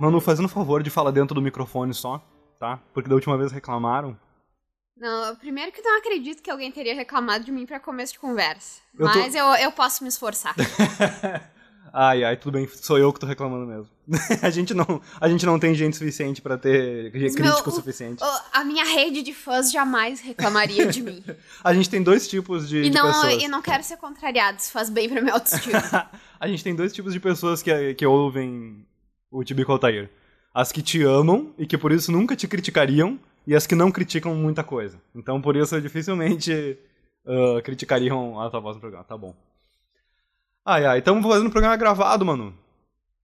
Manu, fazendo um favor de falar dentro do microfone só, tá? Porque da última vez reclamaram. Não, primeiro que eu não acredito que alguém teria reclamado de mim pra começo de conversa. Eu tô- Mas eu, eu posso me esforçar. ai, ai, tudo bem, sou eu que tô reclamando mesmo. a, gente não, a gente não tem gente suficiente pra ter crítico Meu- suficiente. O- a minha rede de fãs jamais reclamaria de mim. A gente tem dois tipos de, E de não, pessoas. e não quero ser contrariado, isso faz bem pra minha autoestima. a gente tem dois tipos de pessoas que, que ouvem o Tibico Altair. As que te amam e que por isso nunca te criticariam, e as que não criticam muita coisa. Então por isso dificilmente ah, criticariam a tua voz no programa. Tá bom. Ai, ai, estamos fazendo um programa gravado, mano.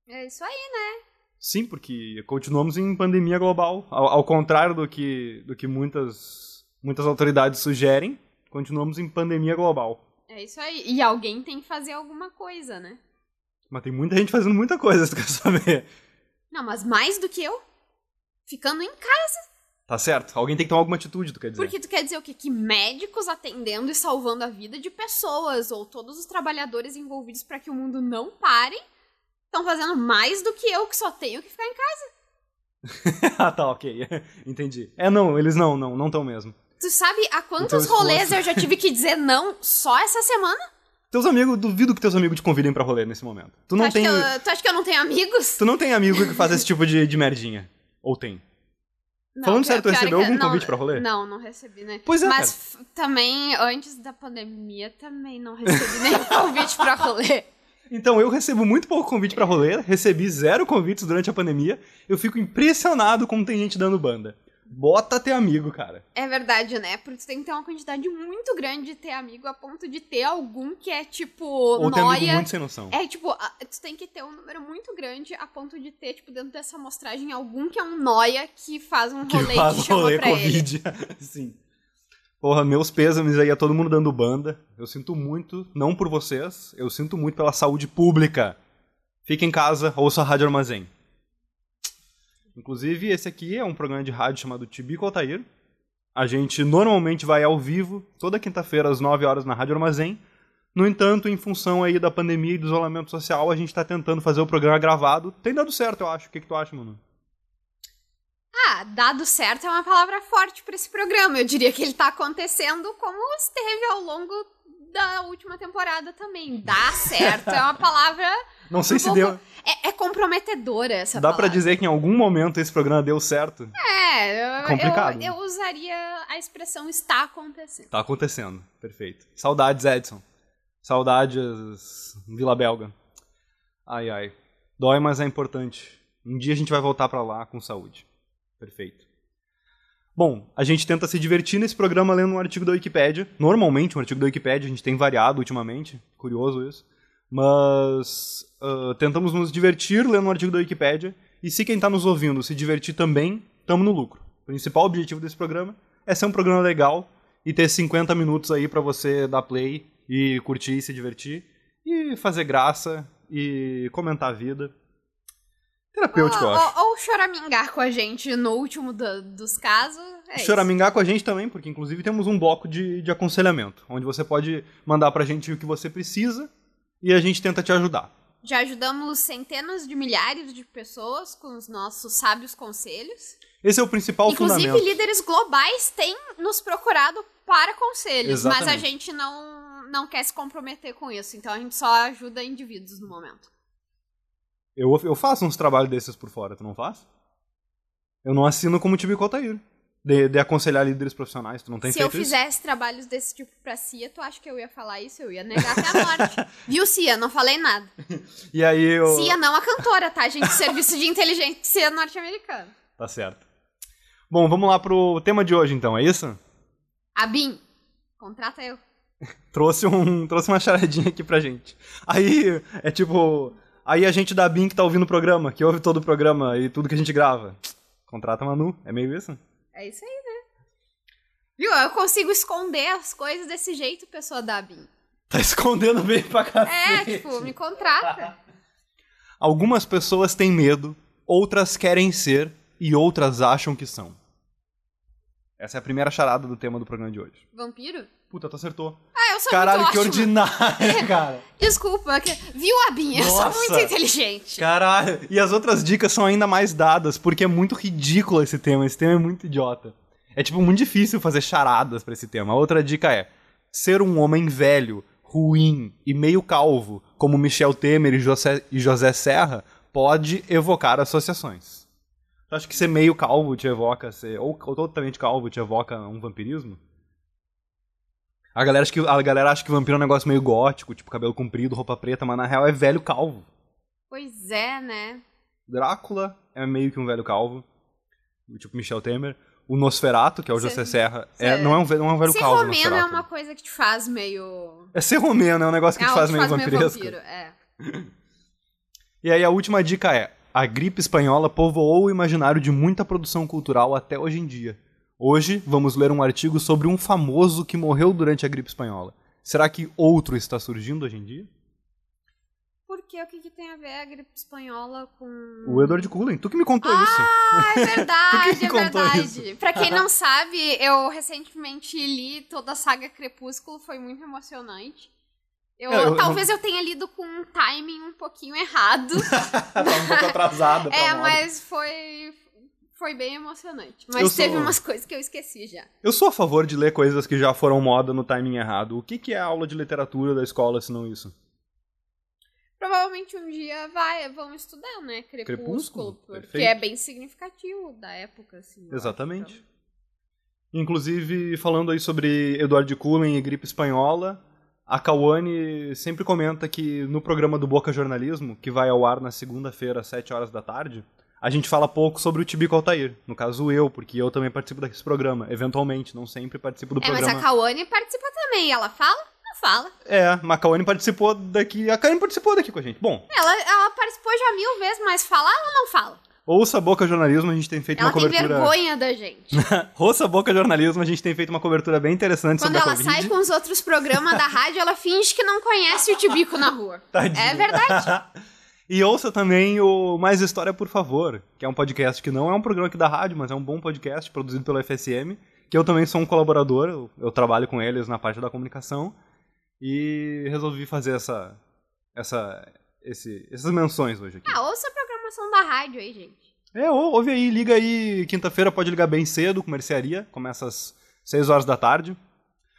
é isso aí, né? Sim, porque continuamos em pandemia global. Ao, ao contrário do que, do que muitas, muitas autoridades sugerem, continuamos em pandemia global. É isso aí. E alguém tem que fazer alguma coisa, né? Mas tem muita gente fazendo muita coisa, você quer saber? Não, mas mais do que eu? Ficando em casa. Tá certo? Alguém tem que tomar alguma atitude, tu quer dizer? Porque tu quer dizer o quê? Que médicos atendendo e salvando a vida de pessoas, ou todos os trabalhadores envolvidos pra que o mundo não pare, estão fazendo mais do que eu, que só tenho que ficar em casa. ah, tá, ok. Entendi. É, não, eles não, não, não estão mesmo. Tu sabe a quantos Então, rolês eu já tive que dizer não só essa semana? Teus amigos, duvido que teus amigos te convidem pra rolê nesse momento. Tu não tu, tem. eu, tu acha que eu não tenho amigos? Tu não tem amigo que faz esse tipo de, de merdinha. Ou tem? Não, Falando sério, tu recebeu algum não, convite pra rolê? Não, não recebi, né? Pois é, Mas também, antes da pandemia, também não recebi nenhum convite pra rolê. Então, eu recebo muito pouco convite pra rolê, recebi zero convites durante a pandemia. Eu fico impressionado como tem gente dando banda. Bota ter amigo, cara. É verdade, né? Porque tu tem que ter uma quantidade muito grande de ter amigo a ponto de ter algum que é tipo Ou ter amigo noia. muito sem noção. É tipo, tu tem que ter um número muito grande a ponto de ter, tipo, dentro dessa amostragem algum que é um noia que faz um que rolê faz te chama rolê pra ele. Covid. Sim. Porra, meus pêsames aí a todo mundo dando banda. Eu sinto muito, não por vocês, eu sinto muito pela saúde pública. Fique em casa, ouça a Rádio Armazém. Inclusive, esse aqui é um programa de rádio chamado Tibico Altair. A gente normalmente vai ao vivo, toda quinta-feira às 9 horas na Rádio Armazém. No entanto, em função aí da pandemia e do isolamento social, a gente tá tentando fazer o programa gravado. Tem dado certo, eu acho. O que, que tu acha, mano? Ah, dado certo é uma palavra forte pra esse programa. Eu diria que ele tá acontecendo como esteve ao longo da última temporada também. Dá certo é uma palavra. Não sei um se pouco- deu. É, é comprometedora essa Dá pra dizer que em algum momento esse programa deu certo? É, eu, Complicado. eu, eu usaria a expressão está acontecendo. Tá acontecendo. Perfeito. Saudades, Edson. Saudades, Vila Belga. Ai, ai. Dói, mas é importante. Um dia a gente vai voltar pra lá com saúde. Perfeito. Bom, a gente tenta se divertir nesse programa lendo um artigo da Wikipédia. Normalmente, um artigo da Wikipédia, a gente tem variado ultimamente. Curioso isso. Mas ah, tentamos nos divertir lendo um artigo da Wikipédia. E se quem tá nos ouvindo se divertir também, tamo no lucro. O principal objetivo desse programa é ser um programa legal e ter 50 minutos aí pra você dar play e curtir e se divertir. E fazer graça e comentar a vida. Terapêutico, eu acho. Ou, ou choramingar com a gente no último da- dos casos. É isso. choramingar com a gente também, porque inclusive temos um bloco de, de aconselhamento, onde você pode mandar pra gente o que você precisa e a gente tenta te ajudar. Já ajudamos centenas de milhares de pessoas com os nossos sábios conselhos. Esse é o principal Inclusive, fundamento. líderes globais têm nos procurado para conselhos, mas a Exatamente. gente não, não quer se comprometer com isso. Então a gente só ajuda indivíduos no momento. Eu, eu faço uns trabalhos desses por fora, tu não faz? Eu não assino como Tibico Altair. De, de aconselhar líderes profissionais, tu não tem Se eu feito isso? fizesse trabalhos desse tipo pra Cia, tu acha que eu ia falar isso? Eu ia negar até a morte. Viu, Cia? Não falei nada. E aí eu... Cia não a cantora, tá, gente? Serviço de inteligência norte-americano. Tá certo. Bom, vamos lá pro tema de hoje então, é isso? A Bin, contrata eu. trouxe, um, trouxe uma charadinha aqui pra gente. Aí, é tipo, Aí a gente da BIM que tá ouvindo o programa, que ouve todo o programa e tudo que a gente grava. Contrata a Manu, é meio isso? É isso aí, né? Viu? Eu consigo esconder as coisas desse jeito, pessoa da BIM. Tá escondendo bem pra cacete. É, tipo, me contrata. Algumas pessoas têm medo, outras querem ser e outras acham que são. Essa é a primeira charada do tema do programa de hoje. Vampiro? Puta, tu acertou. Ah, eu sou Caralho, muito que ótima. ordinária, cara. Desculpa, que... viu a BIM? Eu Nossa. sou muito inteligente. Caralho. E as outras dicas são ainda mais dadas, porque é muito ridículo esse tema. Esse tema é muito idiota. É, tipo, muito difícil fazer charadas pra esse tema. A outra dica é: ser um homem velho, ruim e meio calvo, como Michel Temer e José, e José Serra, pode evocar associações. Tu acha que ser meio calvo te evoca ser. Ou, ou totalmente calvo te evoca um vampirismo? A galera, acha que, a galera acha que vampiro é um negócio meio gótico, tipo cabelo comprido, roupa preta, mas na real é velho calvo. Pois é, né? Drácula é meio que um velho calvo, tipo Michel Temer. O Nosferato, que é o Ser- José Serra, é, ser- não, é um, ve- não é um velho Ser calvo. romeno é uma coisa que te faz meio. É ser romeno, é um negócio que é te faz que meio faz meio vampiresco. vampiro. É. E aí a última dica é: a gripe espanhola povoou o imaginário de muita produção cultural até hoje em dia. Hoje vamos ler um artigo sobre um famoso que morreu durante a gripe espanhola. Será que outro está surgindo hoje em dia? Por quê? O que, que tem a ver a gripe espanhola com. O Edward Cullen, tu que me contou isso. Ah, é Tu verdade, que é verdade. Pra quem não sabe, eu recentemente li toda a saga Crepúsculo, foi muito emocionante. Eu, É, eu- talvez eu tenha lido com um timing um pouquinho errado. tá um pouco atrasada. é, mas foi foi bem emocionante. Mas Eu sou- teve umas coisas que eu esqueci já. Eu sou a favor de ler coisas que já foram moda no timing errado. O que, que é aula de literatura da escola, se não isso? Provavelmente um dia vai, vão estudar, né? Crepúsculo, Crepúsculo, porque perfeito. é bem significativo da época, assim. acho, Exatamente. então. Inclusive, falando aí sobre Eduardo Cullen e gripe espanhola, a Cauane sempre comenta que no programa do Boca Jornalismo, que vai ao ar na segunda-feira às 7 horas da tarde, a gente fala pouco sobre o Tibico Altair. No caso, eu, porque eu também participo desse programa. Eventualmente, não sempre participo do É, mas programa. a Kawane participa também. Ela fala? Não fala. É, mas a Cauane participou daqui. A Cauane participou daqui com a gente. Bom, Ela, ela participou já mil vezes, mas falar ela não fala. ouça Boca Jornalismo, a gente tem feito Ela uma tem cobertura. vergonha da gente. Ouça Boca Jornalismo, a gente tem feito uma cobertura bem interessante Quando sobre ela a Covid. sai com os outros programas da rádio, ela finge que não conhece o Tibico na rua. Tadinha. É verdade. e ouça também o Mais História, por favor, que é um podcast que não é um programa aqui da rádio, mas é um bom podcast produzido pelo FSM, que eu também sou um colaborador, eu, eu trabalho com eles na parte da comunicação, e resolvi fazer essa, essa, esse, essas menções hoje aqui. Ah, ouça a programação da rádio aí, gente. É, ou- ouve aí, liga aí, quinta-feira pode ligar bem cedo, com mercearia, começa às 6 horas da tarde.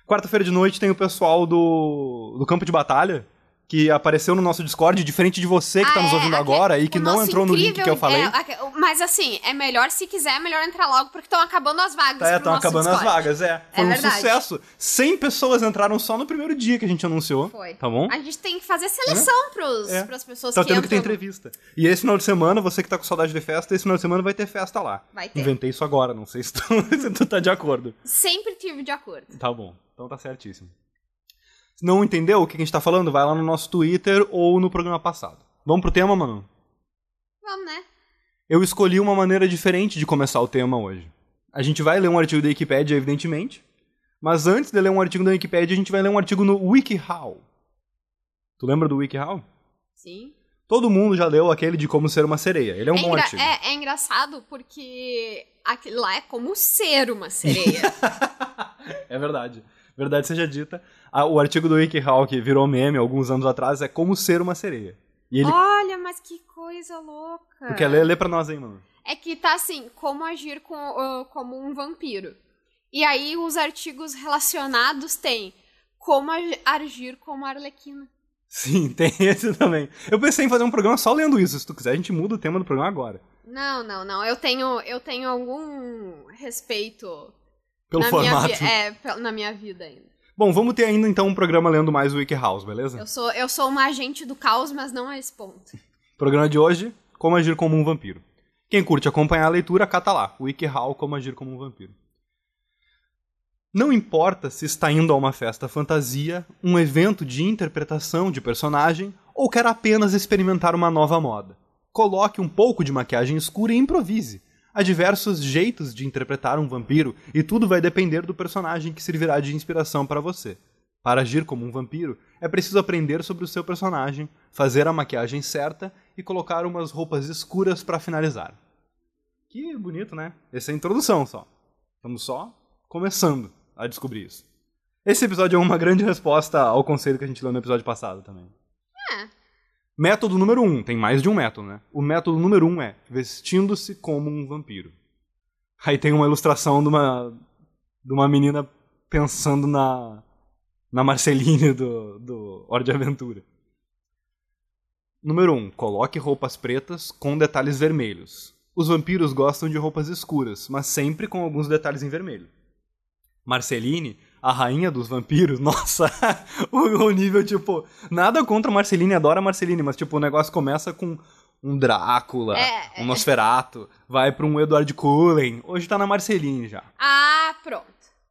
Quarta-feira de noite tem o pessoal do, do campo de batalha, que apareceu no nosso Discord, diferente de você que tá Ah, nos é, ouvindo aque- agora e que não entrou no link que eu falei. é, aque- mas assim, é melhor, se quiser, é melhor entrar logo, porque estão acabando as vagas. É, estão acabando as Discord. vagas, é. Foi É um verdade. sucesso. 100 pessoas entraram só no primeiro dia que a gente anunciou. Foi. Tá bom? A gente tem que fazer seleção pros, É. pras pessoas Tá que tendo que ter entrevista. E esse final de semana, você que tá com saudade de festa, esse final de semana vai ter festa lá. Vai ter. Inventei isso agora, não sei se tu, se tu tá de acordo. Sempre tive de acordo. Tá bom, então tá certíssimo. Não entendeu o que a gente tá falando, vai lá no nosso Twitter ou no programa passado. Vamos pro tema, mano? Vamos, né? Eu escolhi uma maneira diferente de começar o tema hoje. A gente vai ler um artigo da Wikipedia, evidentemente, mas antes de ler um artigo da Wikipedia, a gente vai ler um artigo no WikiHow. Tu lembra do WikiHow? Sim. Todo mundo já leu aquele de como ser uma sereia. Ele é um É, bom artigo. é- é engraçado porque aquilo lá é como ser uma sereia. É verdade. Verdade seja dita. Ah, o artigo do WikiHow que virou meme alguns anos atrás é como ser uma sereia. E ele. Olha, mas que coisa louca. Tu quer ler? Lê pra nós aí, mano. É que tá assim, como agir com, ah, como um vampiro. E aí os artigos relacionados têm como ag- agir como a arlequina. Sim, tem esse também. Eu pensei em fazer um programa só lendo isso. Se tu quiser, a gente muda o tema do programa agora. Não, não, não. Eu tenho, eu tenho algum respeito Pelo formato. minha, é, na minha vida ainda. Bom, vamos ter ainda então um programa lendo mais o WikiHows, beleza? Eu sou, eu sou uma agente do caos, mas não a esse ponto. Programa de hoje, como agir como um vampiro. Quem curte acompanhar a leitura, cata lá. WikiHow, como agir como um vampiro. Não importa se está indo a uma festa fantasia, um evento de interpretação de personagem ou quer apenas experimentar uma nova moda. Coloque um pouco de maquiagem escura e improvise. Há diversos jeitos de interpretar um vampiro e tudo vai depender do personagem que servirá de inspiração para você. Para agir como um vampiro, é preciso aprender sobre o seu personagem, fazer a maquiagem certa e colocar umas roupas escuras para finalizar. Que bonito, né? Essa é a introdução só. Estamos só começando a descobrir isso. Esse episódio é uma grande resposta ao conselho que a gente leu no episódio passado também. É. Método número um, tem mais de um método, né? O método número um é vestindo-se como um vampiro. Aí tem uma ilustração de uma, de uma menina pensando na, na Marceline do, do Hora de Aventura. Número um, coloque roupas pretas com detalhes vermelhos. Os vampiros gostam de roupas escuras, mas sempre com alguns detalhes em vermelho. Marceline, a rainha dos vampiros, nossa, o, nível, tipo, nada contra Marceline, adora Marceline, mas, tipo, o negócio começa com um Drácula, É, um Nosferatu, vai pra um Edward Cullen, hoje tá na Marceline já. Ah, pronto.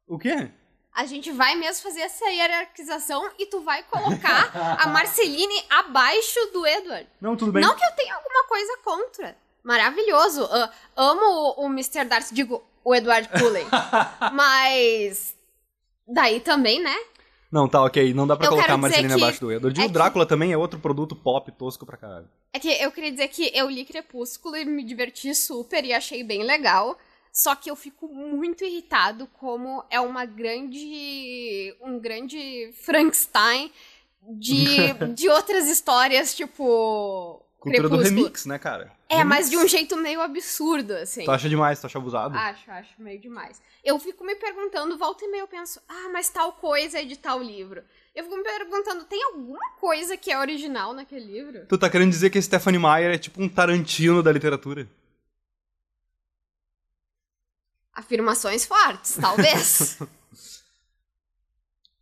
O quê? A gente vai mesmo fazer essa hierarquização e tu vai colocar a Marceline abaixo do Edward. Não, tudo bem. Não que eu tenha alguma coisa contra. Maravilhoso. Ah, amo o Mr. Darcy, digo, o Edward Cullen. Mas. Daí também, né? Não, tá, ok, não dá pra Eu colocar a Marceline que- abaixo do Edward. E é o que- Drácula também é outro produto pop tosco pra caralho. É que eu queria dizer que eu li Crepúsculo e me diverti super e achei bem legal. Só que eu fico muito irritado como é uma grande. um grande Frankenstein de, de outras histórias, tipo. Cultura do Crepúsculo. remix, né, cara? É, Remix. mas de um jeito meio absurdo, assim. Tu acha demais, tu acha abusado? Acho, acho meio demais. Eu fico me perguntando, volta e meia eu penso, ah, mas tal coisa é de tal livro. Eu fico me perguntando, tem alguma coisa que é original naquele livro? Tu tá querendo dizer que Stephanie Meyer é tipo um Tarantino da literatura? Afirmações fortes, talvez.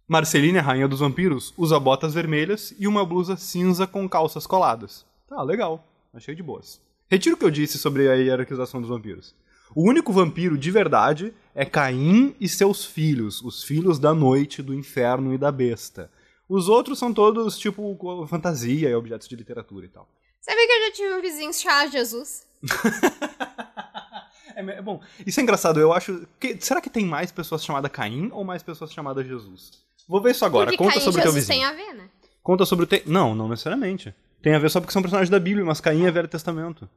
Marceline, a rainha dos vampiros, usa botas vermelhas e uma blusa cinza com calças coladas. Tá, legal. Achei de boas. Retiro o que eu disse sobre a hierarquização dos vampiros. O único vampiro de verdade é Caim e seus filhos, os filhos da noite, do inferno e da besta. Os outros são todos, tipo, fantasia e objetos de literatura e tal. Sabia que eu já tive um vizinho chamava Jesus? É, bom, isso é engraçado. Eu acho. que- será que tem mais pessoas chamadas Caim ou mais pessoas chamadas Jesus? Vou ver isso agora. Porque Conta Caim sobre o teu vizinho. tem a ver, né? Conta sobre o te... Não, não necessariamente. Tem a ver só porque são personagens da Bíblia, mas Caim é Velho Testamento.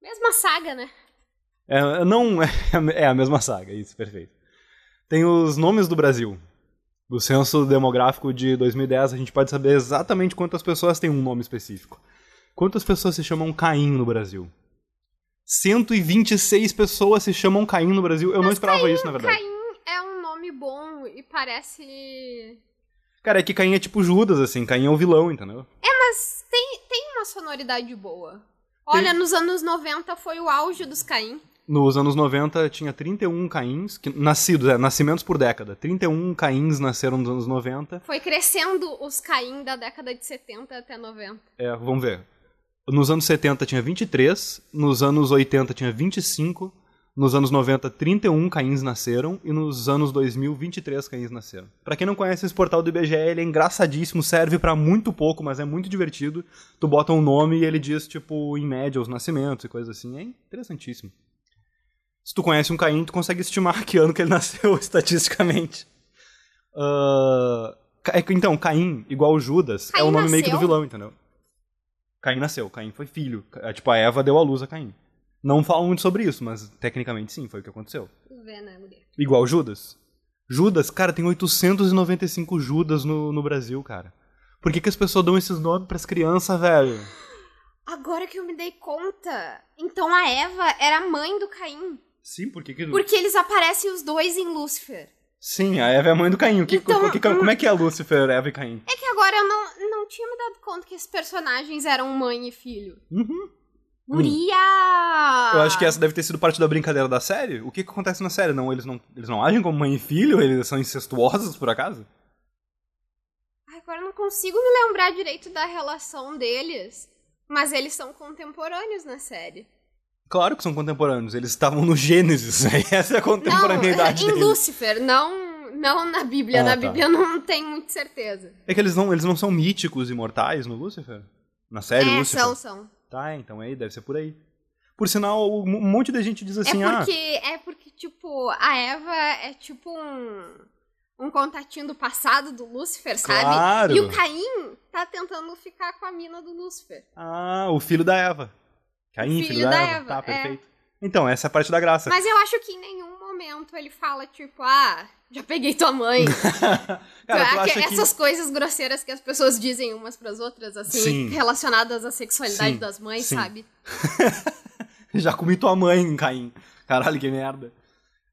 Mesma saga, né? É, não, é, é a mesma saga, isso, perfeito. Tem os nomes do Brasil. Do censo demográfico de 2010, a gente pode saber exatamente quantas pessoas têm um nome específico. Quantas pessoas se chamam Caim no Brasil? 126 pessoas se chamam Caim no Brasil. Eu não esperava isso, na verdade. Caim é um nome bom e parece... Cara, é que Caim é tipo Judas, assim. Caim é o vilão, entendeu? Mas tem, tem uma sonoridade boa. Olha, nos anos 90 foi o auge dos Caim. Nos anos 90 tinha 31 Caíns, que, nascidos, é, nascimentos por década. 31 Caíns nasceram nos anos 90. Foi crescendo os Caim da década de 70 até 90. É, vamos ver. Nos anos 70 tinha 23, nos anos 80 tinha 25, nos anos 90 31 Caíns nasceram e nos anos 2000 23 Caíns nasceram. Pra quem não conhece esse portal do IBGE, ele é engraçadíssimo, serve pra muito pouco, mas é muito divertido. Tu bota um nome e ele diz tipo em média os nascimentos e coisas assim, é interessantíssimo. Se tu conhece um Caim, tu consegue estimar que ano que ele nasceu estatisticamente. Ca- que, então, Caim, igual Judas, é o nome meio que do nasceu? vilão, entendeu? Caim nasceu, Caim foi filho. É, tipo, a Eva deu à luz a Caim. Não falam muito sobre isso, mas tecnicamente sim, foi o que aconteceu. Vê, né, mulher? Igual Judas. Judas, cara, tem 895 Judas no, no Brasil, cara. Por que, que as pessoas dão esses nomes pras crianças, velho? Agora que eu me dei conta, então a Eva era a mãe do Caim. Sim, por que que... Porque eles aparecem os dois em Lúcifer. Sim, a Eva é a mãe do Caim. O que, Então, o que- como é que é Lúcifer, Eva e Caim? É que agora eu não, não tinha me dado conta que esses personagens eram mãe e filho. Uhum. Guria! Eu acho que essa deve ter sido parte da brincadeira da série. O que, que acontece na série? Não, eles não, eles não agem como mãe e filho? Eles são incestuosos, por acaso? Agora eu não consigo me lembrar direito da relação deles. Mas eles são contemporâneos na série. Claro que são contemporâneos. Eles estavam no Gênesis. Essa é a contemporaneidade não, em deles. Lúcifer, não, Não na Bíblia. Ah, na tá. Bíblia não tem muita certeza. É que eles não, eles não são míticos imortais no Lúcifer? Na série é, Lúcifer? são, são. Tá, então aí, deve ser por aí. Por sinal, um monte de gente diz assim, é ah, porque, é porque, tipo, a Eva é tipo um, um contatinho do passado do Lúcifer, sabe? Claro. E o Caim tá tentando ficar com a mina do Lúcifer. ah, o filho da Eva. Caim, filho, filho da, da Eva. Eva, Tá, é. perfeito. Então, essa é a parte da graça. Mas eu acho que em nenhum momento ele fala, tipo, ah, já peguei tua mãe. Cara, tu acha que- que... Essas coisas grosseiras que as pessoas dizem umas pras outras, assim, Sim. relacionadas à sexualidade Sim, das mães, sim. sabe? Já comi tua mãe, Caim. Caralho, que merda.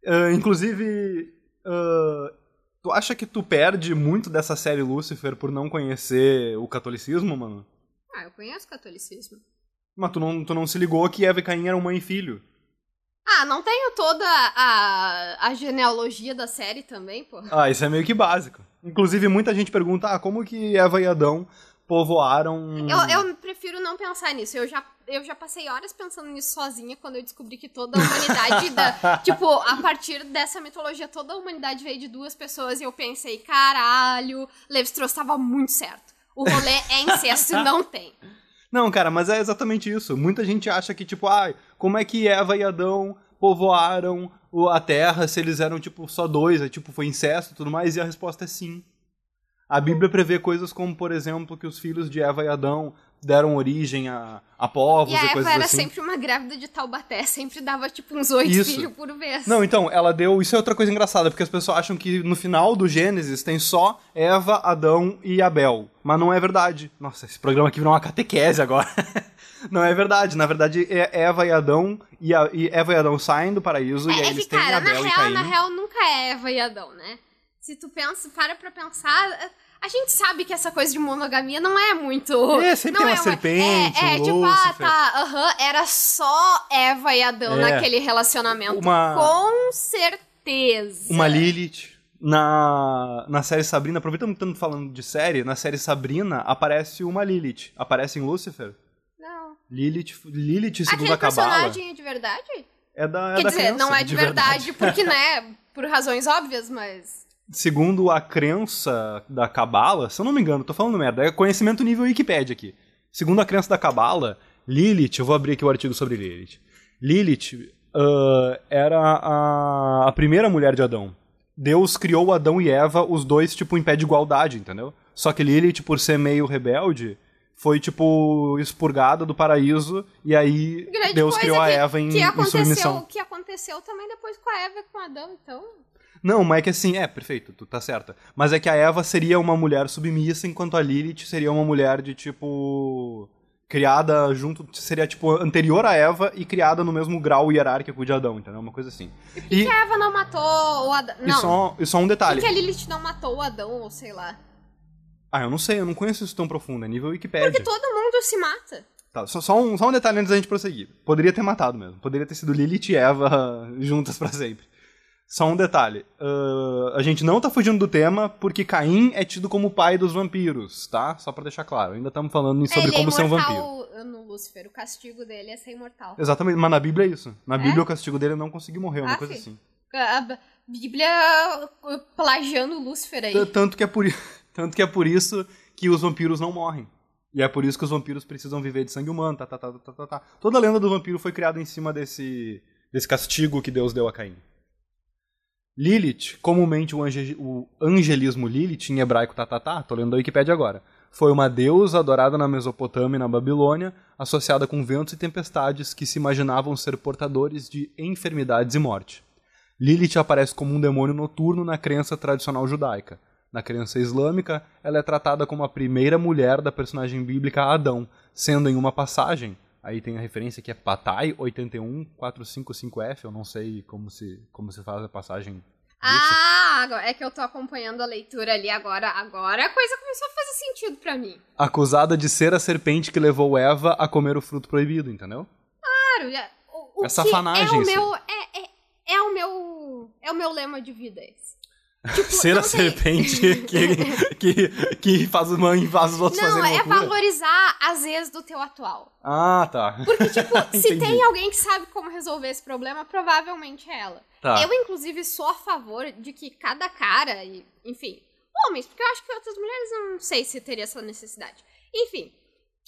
Ah, inclusive, ah, tu acha que tu perde muito dessa série Lúcifer por não conhecer o catolicismo, mano? Ah, eu conheço o catolicismo. Mas tu não, tu não se ligou que Eva e Caim eram mãe e filho. Ah, não tenho toda a, a genealogia da série também, pô. Ah, isso é meio que básico. Inclusive, muita gente pergunta, ah, como que Eva e Adão povoaram... Eu, eu prefiro não pensar nisso. Eu já, eu já passei horas pensando nisso sozinha quando eu descobri que toda a humanidade. da, tipo, a partir dessa mitologia, toda a humanidade veio de duas pessoas e eu pensei, caralho, Levi-Strauss estava muito certo. O rolê é incesto e não tem. Não, cara, mas é exatamente isso. Muita gente acha que, tipo, ah, como é que Eva e Adão povoaram a Terra se eles eram, tipo, só dois, aí, tipo, foi incesto e tudo mais, e a resposta é sim. A Bíblia prevê coisas como, por exemplo, que os filhos de Eva e Adão deram origem a, a povos E e, a Eva coisas era assim. sempre uma grávida de Taubaté, sempre dava tipo uns oito filhos por vez. Não, então, ela deu. Isso é outra coisa engraçada, porque as pessoas acham que no final do Gênesis tem só Eva, Adão e Abel. Mas não é verdade. Nossa, esse programa aqui virou uma catequese agora. não é verdade. Na verdade, é Eva e Adão. E, a- e Eva e Adão saem do paraíso e É, aí é eles que, têm cara, na Abel e real, Caim. na real, nunca é Eva e Adão, né? Se tu pensa, para pra pensar, a gente sabe que essa coisa de monogamia não é muito. É, sempre tem é uma serpente, É, é um tipo, ah, Lúcifer. tá, aham, era só Eva e Adão É. naquele relacionamento. Uma- Com certeza. Uma Lilith. Na, na série Sabrina, aproveitando que estamos falando de série, na série Sabrina aparece uma Lilith. Aparece em Lucifer. Não. Lilith, Lilith segundo Aquele a Cabala, personagem é de verdade? é da, é Quer da dizer, crença, não é de, verdade, porque, né, por razões óbvias, mas. Segundo a crença da Cabala, se eu não me engano, tô falando merda, é conhecimento nível Wikipedia aqui. Segundo a crença da Cabala, Lilith, eu vou abrir aqui o artigo sobre Lilith. Lilith ah, era a, a primeira mulher de Adão. Deus criou Adão e Eva, os dois, tipo, em pé de igualdade, entendeu? Só que Lilith, por ser meio rebelde, foi, tipo, expurgada do paraíso, e aí Grande Deus criou a que, Eva em, que em aconteceu, submissão. que aconteceu também depois com a Eva e com o Adão, então. Não, mas é que assim, é, perfeito, tu tá certa. Mas é que a Eva seria uma mulher submissa, enquanto a Lilith seria uma mulher de tipo. criada junto. seria tipo anterior a Eva e criada no mesmo grau hierárquico de Adão, entendeu? Uma coisa assim. E, Que a Eva não matou o Adão. e, só, e só um Por detalhe. que a Lilith não matou o Adão, ou sei lá? Ah, eu não sei, eu não conheço isso tão profundo, é nível Wikipedia. Porque todo mundo se mata. Tá, só, só um, só um detalhe antes da gente prosseguir. Poderia ter matado mesmo. Poderia ter sido Lilith e Eva juntas pra sempre. Só um detalhe. ah, a gente não tá fugindo do tema porque Caim é tido como o pai dos vampiros, tá? Só pra deixar claro. Ainda estamos falando sobre ele como é ser um vampiro. no Lúcifer. O castigo dele é ser imortal. Exatamente, mas na Bíblia é isso. Na É? Bíblia o castigo dele é não conseguir morrer, uma Ah, coisa assim. A Bíblia uh, plagiando o Lúcifer aí. T- Tanto que, é por, tanto que é por isso que os vampiros não morrem. E é por isso que os vampiros precisam viver de sangue humano, tá, tá, tá, tá, tá, tá. Toda a lenda do vampiro foi criada em cima desse, desse castigo que Deus deu a Caim. Lilith, comumente o, ange- o angelismo Lilith, em hebraico tá, tá, tá, tô lendo da Wikipedia agora, foi uma deusa adorada na Mesopotâmia e na Babilônia, associada com ventos e tempestades que se imaginavam ser portadores de enfermidades e morte. Lilith aparece como um demônio noturno na crença tradicional judaica. Na crença islâmica, ela é tratada como a primeira mulher da personagem bíblica Adão, sendo em uma passagem, aí tem a referência que é Patai 81455F, eu não sei como se, como se faz a passagem disso. Ah, é que eu tô acompanhando a leitura ali agora. Agora a coisa começou a fazer sentido pra mim. Acusada de ser a serpente que levou Eva a comer o fruto proibido, entendeu? Claro, o, o É que safanagem é o meu é, é, é o meu é o meu lema de vida esse. Tipo, Ser a tem- serpente que, que, que faz uma faz os outros Não, é loucura? valorizar as ex do teu atual. Ah, tá. Porque, tipo, se tem alguém que sabe como resolver esse problema, provavelmente é ela. Tá. Eu, inclusive, sou a favor de que cada cara, e, enfim, homens, porque eu acho que outras mulheres não sei se teria essa necessidade. Enfim,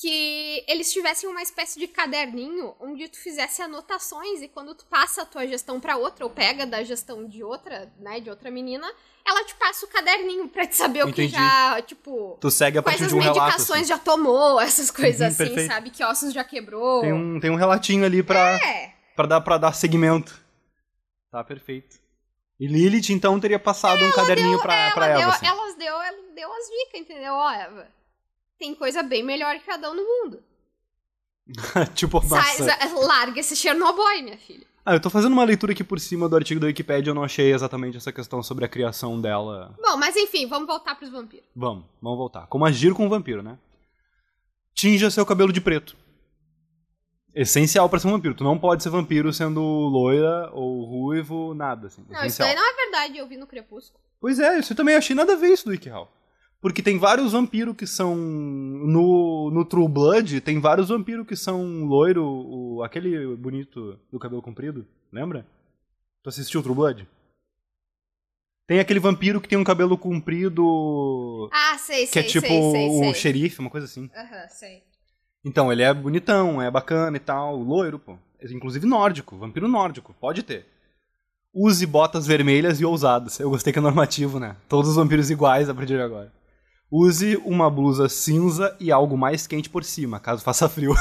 que eles tivessem uma espécie de caderninho onde tu fizesse anotações e quando tu passa a tua gestão pra outra, ou pega da gestão de outra, né, de outra menina, ela te passa o caderninho pra te saber o que Entendi. já, tipo, Tu segue a quais partir as de um relato. medicações assim. já tomou, essas coisas Uhum, assim, perfeito. sabe? Que ossos já quebrou. Tem, um, tem um relatinho ali pra, É. pra, dar, pra dar segmento. Tá, perfeito. E Lilith, então, teria passado um caderninho pra, ela, pra ela, deu, assim. elas deu, ela deu as dicas, entendeu? Ó, Eva, tem coisa bem melhor que Adão no mundo. tipo, Sai, nossa. sa- larga esse Chernobyl, minha filha. Ah, eu tô fazendo uma leitura aqui por cima do artigo da Wikipedia, eu não achei exatamente essa questão sobre a criação dela. Bom, mas enfim, vamos voltar pros vampiros. Vamos, vamos voltar. Como agir com um vampiro, né? Tinja seu cabelo de preto. Essencial pra ser um vampiro. Tu não pode ser vampiro sendo loira ou ruivo, nada, assim. Não, isso Essencial. daí não é verdade, eu vi no Crepúsculo. Pois é, isso eu também achei nada a ver isso do WikiHow. Porque tem vários vampiros que são. No, no True Blood, tem vários vampiros que são loiro, o, aquele bonito do cabelo comprido, lembra? Tu assistiu True Blood? Tem aquele vampiro que tem um cabelo comprido. Ah, sei, que sei, é tipo sei, sei, o sei. xerife, uma coisa assim. Aham, sei. Então, ele é bonitão, é bacana e tal, loiro, pô. Inclusive nórdico, vampiro nórdico, pode ter. Use botas vermelhas e ousadas. Eu gostei que é normativo, né? Todos os vampiros iguais a partir de agora. Use uma blusa cinza e algo mais quente por cima, caso faça frio.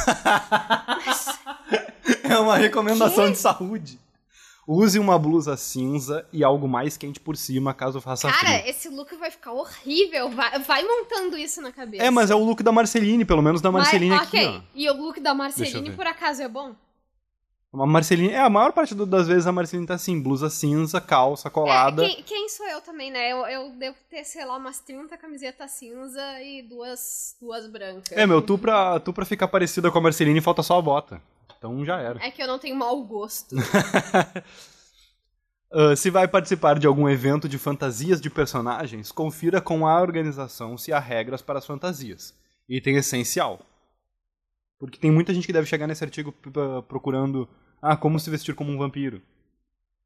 é uma recomendação de saúde. Use uma blusa cinza e algo mais quente por cima, caso faça Cara, frio. esse look vai ficar horrível. Vai, vai montando isso na cabeça. É, mas é o look da Marceline, pelo menos da Mas, Marceline ok. aqui, ó. E o look da Marceline, por acaso, é bom? A Marceline, é, a maior parte do- das vezes a Marceline tá assim, blusa cinza, calça colada. É, quem, quem sou eu também, né? Eu, eu devo ter, sei lá, umas 30 camisetas cinza e duas, duas brancas. É, meu, tu pra, tu pra ficar parecida com a Marceline falta só a bota. Então já era. É que eu não tenho mau gosto. Ah, se vai participar de algum evento de fantasias de personagens, confira com a organização se há regras para as fantasias. Item essencial. Porque tem muita gente que deve chegar nesse artigo procurando ah, como se vestir como um vampiro.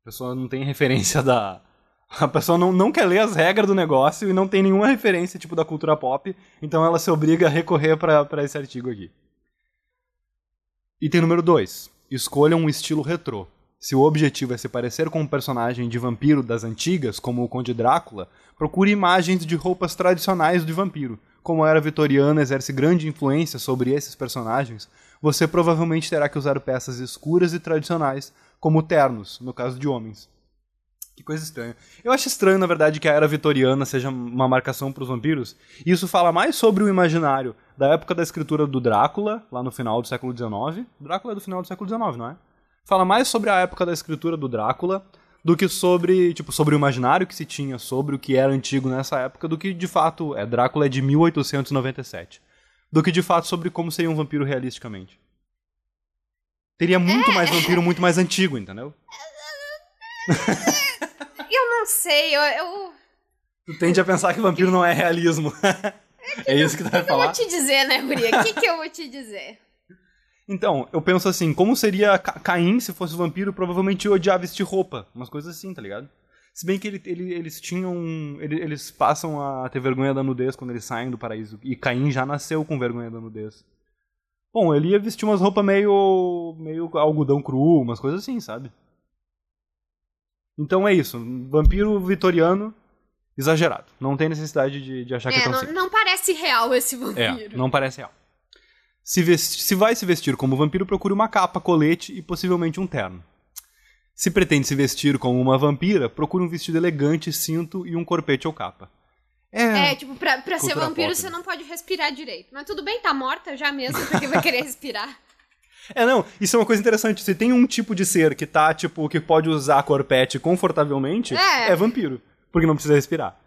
A pessoa não tem referência da. A pessoa não, não quer ler as regras do negócio e não tem nenhuma referência tipo da cultura pop, então ela se obriga a recorrer para esse artigo aqui. Item número 2. Escolha um estilo retrô. Se o objetivo é se parecer com um personagem de vampiro das antigas, como o Conde Drácula, procure imagens de roupas tradicionais de vampiro. Como a era vitoriana exerce grande influência sobre esses personagens, você provavelmente terá que usar peças escuras e tradicionais, como ternos, no caso de homens. Que coisa estranha. Eu acho estranho, na verdade, que a era vitoriana seja uma marcação para os vampiros. E isso fala mais sobre o imaginário da época da escritura do Drácula, lá no final do século XIX. Drácula é do final do século XIX, não é? Fala mais sobre a época da escritura do Drácula do que sobre, tipo, sobre o imaginário que se tinha sobre o que era antigo nessa época, do que de fato é. Drácula é de 1897. Do que de fato sobre como seria um vampiro realisticamente. Teria muito mais vampiro, muito mais antigo, entendeu? eu não sei, eu. eu... Tu tende a pensar que vampiro não é realismo. é isso que tu vai O que eu vou falar? te dizer, né, Guria? O que, que eu vou te dizer? Então, eu penso assim, como seria Ca- Caim se fosse vampiro, provavelmente ia odiar vestir roupa. Umas coisas assim, tá ligado? Se bem que ele- ele- eles tinham. ele- Eles passam a ter vergonha da nudez quando eles saem do paraíso. E Caim já nasceu com vergonha da nudez. Bom, ele ia vestir umas roupas meio. meio algodão cru, umas coisas assim, sabe? Então é isso. Vampiro vitoriano, exagerado. Não tem necessidade de, de achar que é É, tão não, simples. não parece real esse É, vampiro. não parece real. Se, se vai se vestir como vampiro, procure uma capa, colete e possivelmente um terno. Se pretende se vestir como uma vampira, procure um vestido elegante, cinto e um corpete ou capa. É, É, tipo, pra, pra ser vampiro pop, você né? não pode respirar direito. Mas tudo bem, tá morta já mesmo, porque vai querer respirar. é, não, isso é uma coisa interessante. Se tem um tipo de ser que tá, tipo, que pode usar corpete confortavelmente, É. é vampiro. Porque não precisa respirar.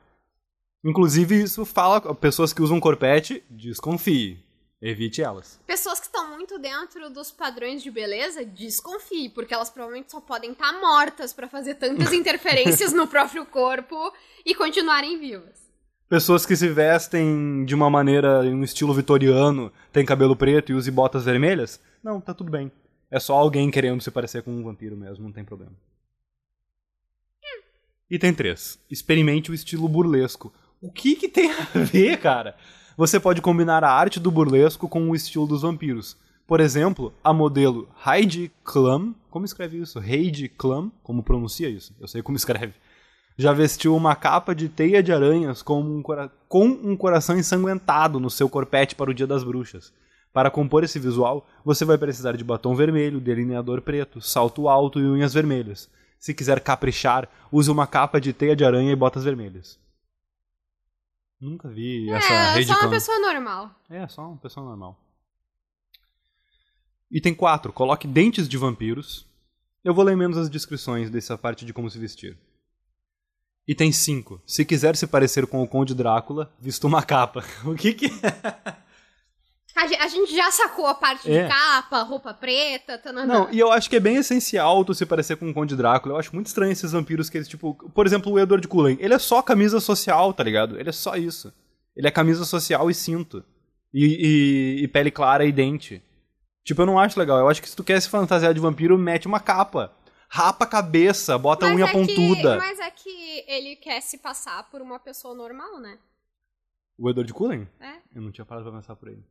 Inclusive, isso fala, pessoas que usam corpete, desconfie. Evite elas. Pessoas que estão muito dentro dos padrões de beleza, desconfie, porque elas provavelmente só podem estar mortas pra fazer tantas interferências no próprio corpo e continuarem vivas. Pessoas que se vestem de uma maneira, em um estilo vitoriano, tem cabelo preto e use botas vermelhas? Não, tá tudo bem. É só alguém querendo se parecer com um vampiro mesmo, não tem problema. Item 3. Experimente o estilo burlesco. O que que tem a ver, cara? Você pode combinar a arte do burlesco com o estilo dos vampiros. Por exemplo, a modelo Heidi Klum, como escreve isso? Heidi Klum, como pronuncia isso? Eu sei como escreve. Já vestiu uma capa de teia de aranhas com um, com um coração ensanguentado no seu corpete para o Dia das Bruxas. Para compor esse visual, você vai precisar de batom vermelho, delineador preto, salto alto e unhas vermelhas. Se quiser caprichar, use uma capa de teia de aranha e botas vermelhas. Nunca vi essa é, Heidi só uma pessoa normal. É, só uma pessoa normal. Item 4. Coloque dentes de vampiros. Eu vou ler menos as descrições dessa parte de como se vestir. Item 5. Se quiser se parecer com o Conde Drácula, vista uma capa. O que que é? A ge- a gente já sacou a parte É. de capa, roupa preta, tananã. Não, e eu acho que é bem essencial tu se parecer com o Conde Drácula. Eu acho muito estranho esses vampiros que eles, tipo... Por exemplo, o Edward Cullen. Ele é só camisa social, tá ligado? Ele é só isso. Ele é camisa social e cinto. E, e- e pele clara e dente. Tipo, eu não acho legal. Eu acho que se tu quer se fantasiar de vampiro, mete uma capa. Rapa a cabeça, bota a unha é pontuda. Que, mas é que ele quer se passar por uma pessoa normal, né? O Edward Cullen? É. Eu não tinha parado pra pensar por ele.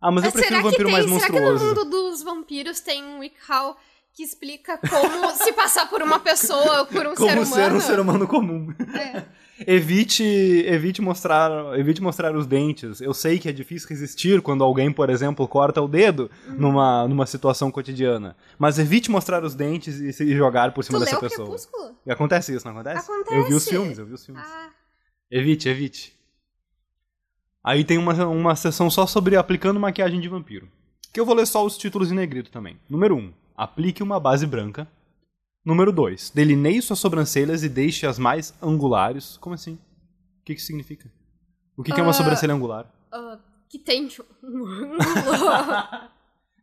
Ah, mas eu prefiro será o vampiro que mais tem, Será que no monstruoso. mundo dos vampiros tem um WikiHow que explica como se passar por uma pessoa ou por um Como ser ser, humano? um ser humano comum. É. Evite, evite mostrar, evite mostrar os dentes. Eu sei que é difícil resistir quando alguém, por exemplo, corta o dedo Uhum. numa, numa situação cotidiana. Mas evite mostrar os dentes e se jogar por Tu cima leu dessa pessoa. E acontece isso, não acontece? Acontece. Eu vi os filmes, eu vi os filmes. Ah, Evite, evite. Aí tem uma, uma sessão só sobre aplicando maquiagem de vampiro. Que eu vou ler só os títulos em negrito também. Número 1. Um, aplique uma base branca. Número 2. Delineie suas sobrancelhas e deixe-as mais angulares. Como assim? O que que significa? O que, que é uma Ah, sobrancelha angular? ah, que tem um ângulo.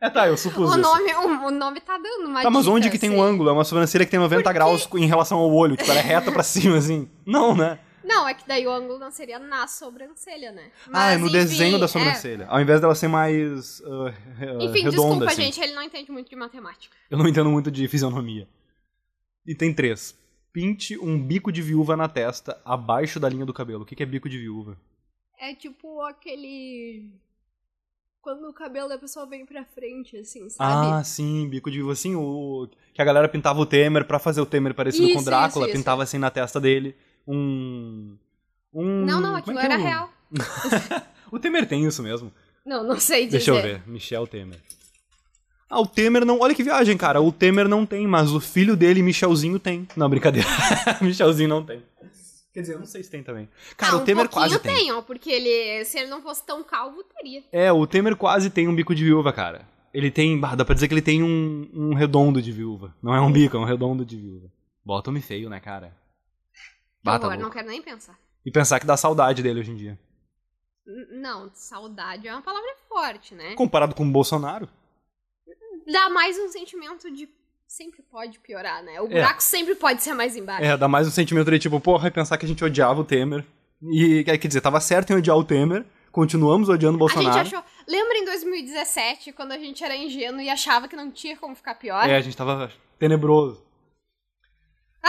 É, tá, eu supus o, isso. nome, o, o nome tá dando uma Tá, mas onde que tem assim. um ângulo? É uma sobrancelha que tem 90 Porque- graus em relação ao olho. Tipo, ela é reta pra cima, assim. Não, né? Não, é que daí o ângulo não seria na sobrancelha, né? ah, é Mas, no enfim, desenho da é. sobrancelha. Ao invés dela ser mais uh, re- Enfim, redonda, desculpa, assim. gente, ele não entende muito de matemática. Eu não entendo muito de fisionomia. Item 3. Pinte um bico de viúva na testa, abaixo da linha do cabelo. O que é bico de viúva? É tipo aquele. Quando o cabelo da pessoa vem pra frente, assim, sabe? Ah, sim, bico de viúva. Assim, o... que a galera pintava o Temer pra fazer o Temer parecido com Isso, o Drácula. isso, isso. Pintava assim na testa dele um... um... não, não, como aquilo é que é era o- real. O Temer tem isso mesmo. Não, não sei dizer. Deixa eu ver. Michel Temer. Ah, o Temer não. Olha que viagem, cara. O Temer não tem, mas o filho dele, Michelzinho, tem. Não, brincadeira. Michelzinho não tem. Quer dizer, eu não sei se tem também. Cara, ah, o Temer um quase tem. tem, ó, porque ele, se ele não fosse tão calvo, teria. É, o Temer quase tem um bico de viúva, cara. Ele tem. bah, dá pra dizer que ele tem um, um redondo de viúva. Não é um bico, é um redondo de viúva. Bota-me feio, né, cara? Bah, tá horror, não quero nem pensar. E pensar que dá saudade dele hoje em dia. N- Não, saudade é uma palavra forte, né? Comparado com o Bolsonaro. Dá mais um sentimento de sempre pode piorar, né? O buraco sempre pode ser mais embaixo. É, dá mais um sentimento de tipo, porra, e pensar que a gente odiava o Temer. E quer dizer, tava certo em odiar o Temer, continuamos odiando o A gente Bolsonaro. achou. Lembra em 2017, quando a gente era ingênuo e achava que não tinha como ficar pior? É, a gente tava tenebroso.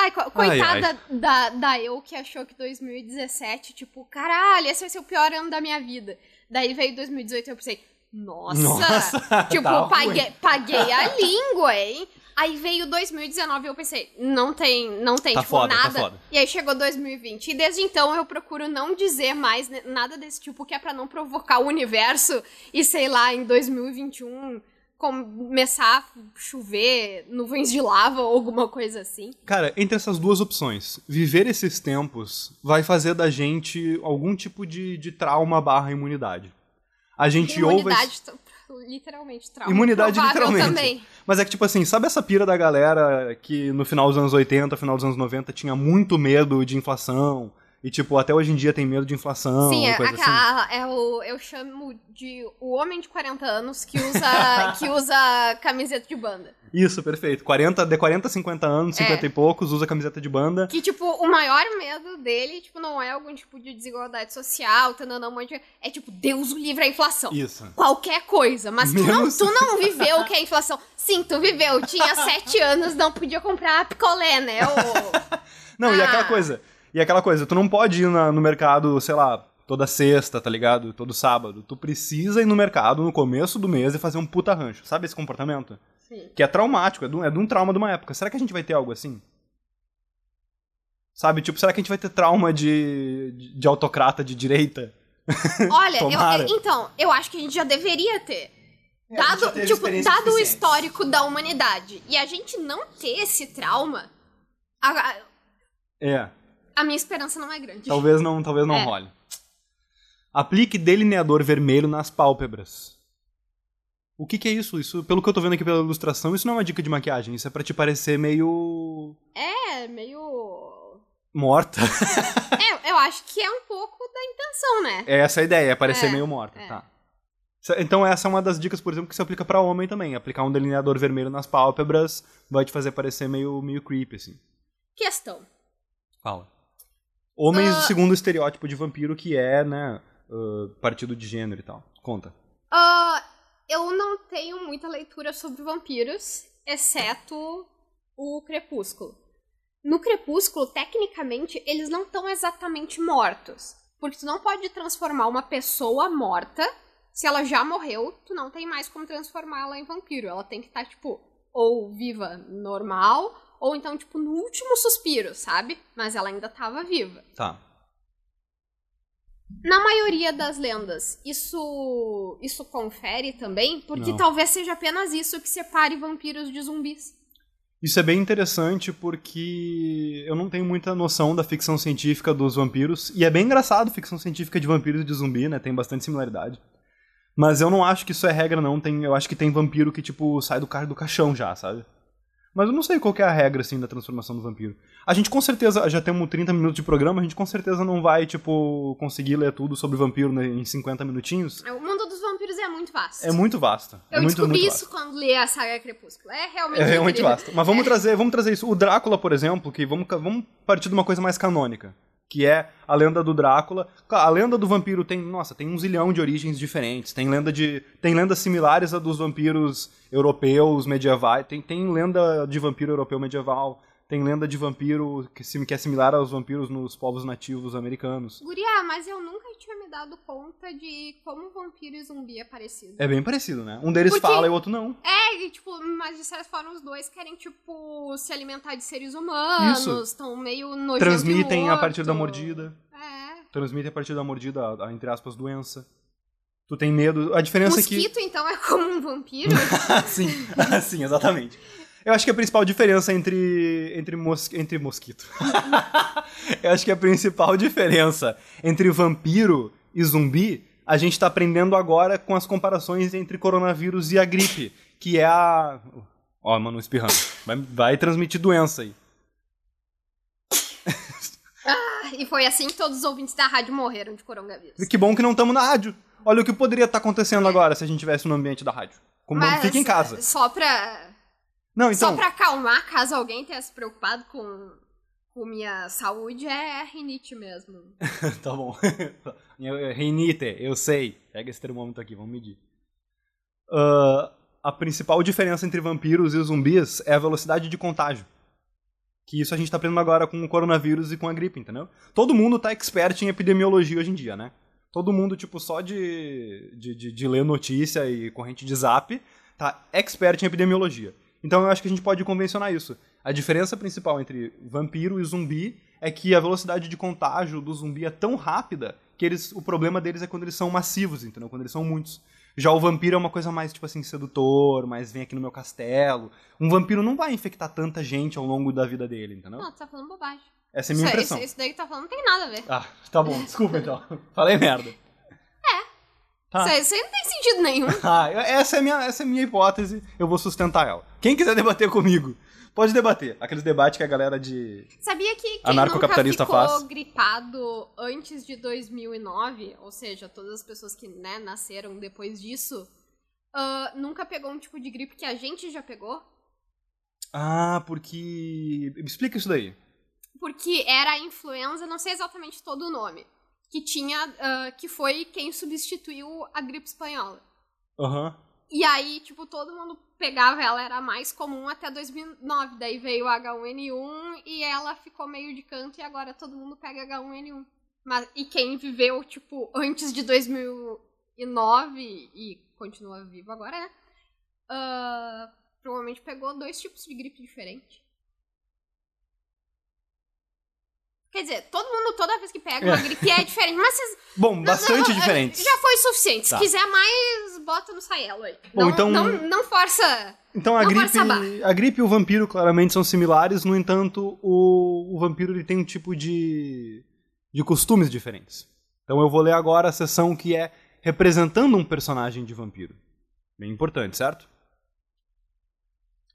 Ai, co- coitada Ai, Da, da eu que achou que 2017, tipo, caralho, esse vai ser o pior ano da minha vida. Daí veio 2018 e eu pensei, nossa! Nossa, tipo, tá paguei, paguei a língua, hein? Aí veio 2019 e eu pensei, não tem, não tem, Tá tipo, foda, tá nada. foda. E aí chegou 2020. E desde então eu procuro não dizer mais nada desse tipo, que é pra não provocar o universo e, sei lá, em 2021 começar a chover nuvens de lava ou alguma coisa assim. Cara, entre essas duas opções, viver esses tempos vai fazer da gente algum tipo de, de trauma barra imunidade. A gente ouve. Imunidade, literalmente, trauma. Imunidade, literalmente. também. Mas é que, tipo assim, sabe essa pira da galera que no final dos anos 80, final dos anos 90 tinha muito medo de inflação, E, tipo, até hoje em dia tem medo de inflação, Sim, é, coisa assim. é o, eu chamo de o homem de 40 anos que usa, que usa camiseta de banda. Isso, perfeito. 40, de 40 a 50 anos, 50 É. e poucos, usa camiseta de banda. Que, tipo, o maior medo dele, tipo, não é algum tipo de desigualdade social, tananã, um monte de... É tipo, Deus o livre a inflação. Isso. Qualquer coisa. Mas tu não, Menos- tu não viveu o que é inflação. Sim, tu viveu. Tinha sete anos, não podia comprar picolé, né? O... Não, e Ah. aquela coisa. E aquela coisa, tu não pode ir na- no mercado, sei lá, toda sexta, tá ligado? Todo sábado. Tu precisa ir no mercado no começo do mês e fazer um puta rancho. Sabe esse comportamento? Sim. Que é traumático, é de, um, é de um trauma de uma época. Será que a gente vai ter algo assim? Sabe, tipo, será que a gente vai ter trauma de, de, de autocrata de direita? Olha, eu- então, eu acho que a gente já deveria ter. É, Dado, tipo, dado o histórico da humanidade e a gente não ter esse trauma, a, a- É, a minha esperança não é grande. talvez não, talvez não É. role. Aplique delineador vermelho nas pálpebras. O que, que é isso? Isso, pelo que eu tô vendo aqui pela ilustração, isso não é uma dica de maquiagem, isso é pra te parecer meio É meio. morta. É, eu acho que é um pouco da intenção, né? É essa a ideia, é parecer É, meio morta, é. tá. Então essa é uma das dicas, por exemplo, que se aplica pra homem também. Aplicar um delineador vermelho nas pálpebras vai te fazer parecer meio, meio creepy, assim. Questão. Fala. Homens Ah. segundo o estereótipo de vampiro que é, né, ah, partido de gênero e tal. Conta. Ah, eu não tenho muita leitura sobre vampiros, exceto o Crepúsculo. No Crepúsculo, tecnicamente, eles não estão exatamente mortos. Porque tu não pode transformar uma pessoa morta. Se ela já morreu, tu não tem mais como transformá-la em vampiro. Ela tem que estar, tipo, ou viva normal, ou então, tipo, no último suspiro, sabe? Mas ela ainda tava viva. Tá. Na maioria das lendas, isso isso confere também, porque Não. talvez seja apenas isso que separe vampiros de zumbis. Isso é bem interessante porque eu não tenho muita noção da ficção científica dos vampiros. E é bem engraçado ficção científica de vampiros e de zumbi, né? Tem bastante similaridade. Mas eu não acho que isso é regra, não. Tem, eu acho que tem vampiro que, tipo, sai do, ca do caixão já, sabe? Mas eu não sei qual que é a regra, assim, da transformação do vampiro. A gente com certeza, já temos 30 minutos de programa, a gente com certeza não vai, tipo, conseguir ler tudo sobre vampiro né, em 50 minutinhos. O mundo dos vampiros é muito vasto. É muito vasto. Eu é muito, descobri muito isso vasto. quando li a saga Crepúsculo. É realmente É realmente incrível. vasto. Mas vamos trazer, vamos trazer isso. O Drácula, por exemplo, que vamos, vamos partir de uma coisa mais canônica, que é a lenda do Drácula. A lenda do vampiro tem, nossa, tem um zilhão de origens diferentes. Tem lenda de, tem lendas similares a dos vampiros europeus medievais. Tem, tem lenda de vampiro europeu medieval. Tem lenda de vampiro que, que é similar aos vampiros nos povos nativos americanos. Guria, mas eu nunca tinha me dado conta de como vampiro e zumbi é parecido. É bem parecido, né? Um deles Porque- fala e o outro não. É, e, tipo, mas de certa forma os dois querem, tipo, se alimentar de seres humanos, estão meio nojentos Transmitem a partir da mordida. É. Transmitem a partir da mordida, a, a, entre aspas, doença. Tu tem medo. A diferença é que. Mosquito, então, é como um vampiro? sim, sim, exatamente. Eu acho que a principal diferença entre entre, mos, entre mosquito. Eu acho que a principal diferença entre vampiro e zumbi, a gente tá aprendendo agora com as comparações entre coronavírus e a gripe, que é a Ó, mano, espirrando. Vai, vai transmitir doença aí. e foi assim que todos os ouvintes da rádio morreram de coronavírus. Que bom que não estamos na rádio. Olha o que poderia estar acontecendo agora se a gente estivesse no ambiente da rádio. Como Mas, fica em casa. Só pra, Não, então. só pra acalmar, caso alguém tenha se preocupado com, com minha saúde, é rinite mesmo. tá bom. Reinite, eu sei. Pega esse termômetro aqui, vamos medir. Ah, a principal diferença entre vampiros e zumbis é a velocidade de contágio. Que isso a gente tá aprendendo agora com o coronavírus e com a gripe, entendeu? Todo mundo tá expert em epidemiologia hoje em dia, né? Todo mundo, tipo, só de, de, de, de ler notícia e corrente de zap, tá expert em epidemiologia. Então eu acho que a gente pode convencionar isso. A diferença principal entre vampiro e zumbi é que a velocidade de contágio do zumbi é tão rápida que eles, o problema deles é quando eles são massivos, entendeu? Quando eles são muitos. Já o vampiro é uma coisa mais, tipo assim, sedutor, mais vem aqui no meu castelo. Um vampiro não vai infectar tanta gente ao longo da vida dele, entendeu? Não, tu tá falando bobagem. Essa é a minha isso, impressão. Isso, isso daí que tá falando não tem nada a ver. Ah, tá bom, desculpa então. Falei merda. Tá. Isso, aí- isso aí não tem sentido nenhum. Ah, essa é, a minha, essa é minha hipótese, eu vou sustentar ela. Quem quiser debater comigo Pode debater. Aqueles debates que a galera de. Sabia que quem nunca ficou faz. gripado antes de 2009, ou seja, todas as pessoas que né, nasceram depois disso, ah, nunca pegou um tipo de gripe que a gente já pegou? Ah, porque. Me explica isso daí. Porque era a influenza, não sei exatamente todo o nome, que tinha, ah, que foi quem substituiu a gripe espanhola. Aham. E aí, tipo, todo mundo pegava ela, era mais comum até 2009. Daí veio o H1N1 e ela ficou meio de canto e agora todo mundo pega H1N1. Mas, e quem viveu, tipo, antes de 2009 e continua vivo agora, né? ah, provavelmente pegou dois tipos de gripe diferentes. Quer dizer, todo mundo, toda vez que pega uma É. gripe é diferente, mas vocês Bom, bastante não, diferentes. Já foi suficiente. Tá. Se quiser mais, bota no Saielo aí. Bom, não, então- não, não força. Então a Não gripe, a gripe e o vampiro claramente são similares, no entanto, o, o vampiro ele tem um tipo de, de costumes diferentes. Então eu vou ler agora a seção que é representando um personagem de vampiro. Bem importante, certo?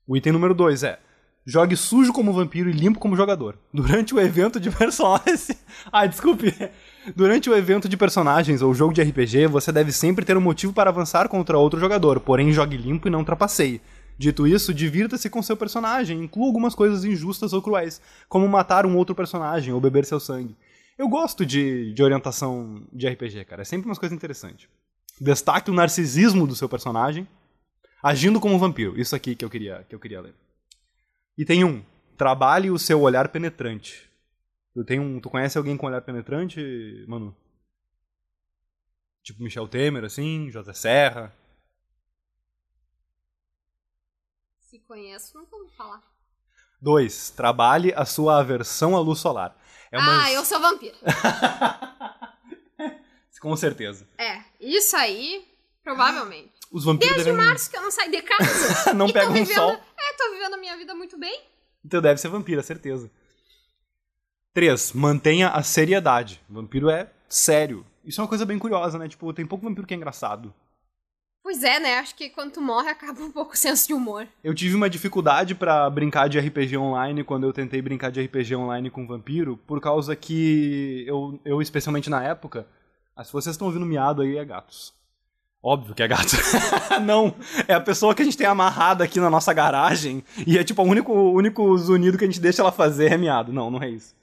O item número 2 é Jogue sujo como vampiro e limpo como jogador. Durante o evento de personagens. ah, desculpe. Durante o evento de personagens ou jogo de RPG, você deve sempre ter um motivo para avançar contra outro jogador, porém jogue limpo e não trapaceie. Dito isso, divirta-se com seu personagem, inclua algumas coisas injustas ou cruéis, como matar um outro personagem ou beber seu sangue. Eu gosto de, de orientação de RPG, cara. É sempre umas coisas interessantes. Destaque o narcisismo do seu personagem, agindo como um vampiro. Isso aqui que eu queria, que eu queria ler. Item 1. Trabalhe o seu olhar penetrante. Tu, tem um, tu conhece alguém com olhar penetrante, Manu? Tipo Michel Temer, assim, José Serra. Se conheço, não vou falar. 2. Trabalhe a sua aversão à luz solar. É uma... Ah, eu sou vampiro. Com certeza. É, isso aí, provavelmente. Os vampiros Desde devem... março que eu não saio de casa. não tô pegam um vivendo- sol. É, tô vivendo a minha vida muito bem. Então deve ser vampiro, certeza. 3. Mantenha a seriedade. Vampiro é sério. Isso é uma coisa bem curiosa, né? Tipo, tem pouco vampiro que é engraçado. Pois é, né? Acho que quando tu morre acaba um pouco o senso de humor. Eu tive uma dificuldade pra brincar de RPG online quando eu tentei brincar de RPG online com vampiro, por causa que eu, eu especialmente na época, se vocês estão ouvindo miado aí, é gatos. Óbvio que é gato. não, é a pessoa que a gente tem amarrada aqui na nossa garagem e é tipo o único, único zunido que a gente deixa ela fazer é miado. Não, não é isso.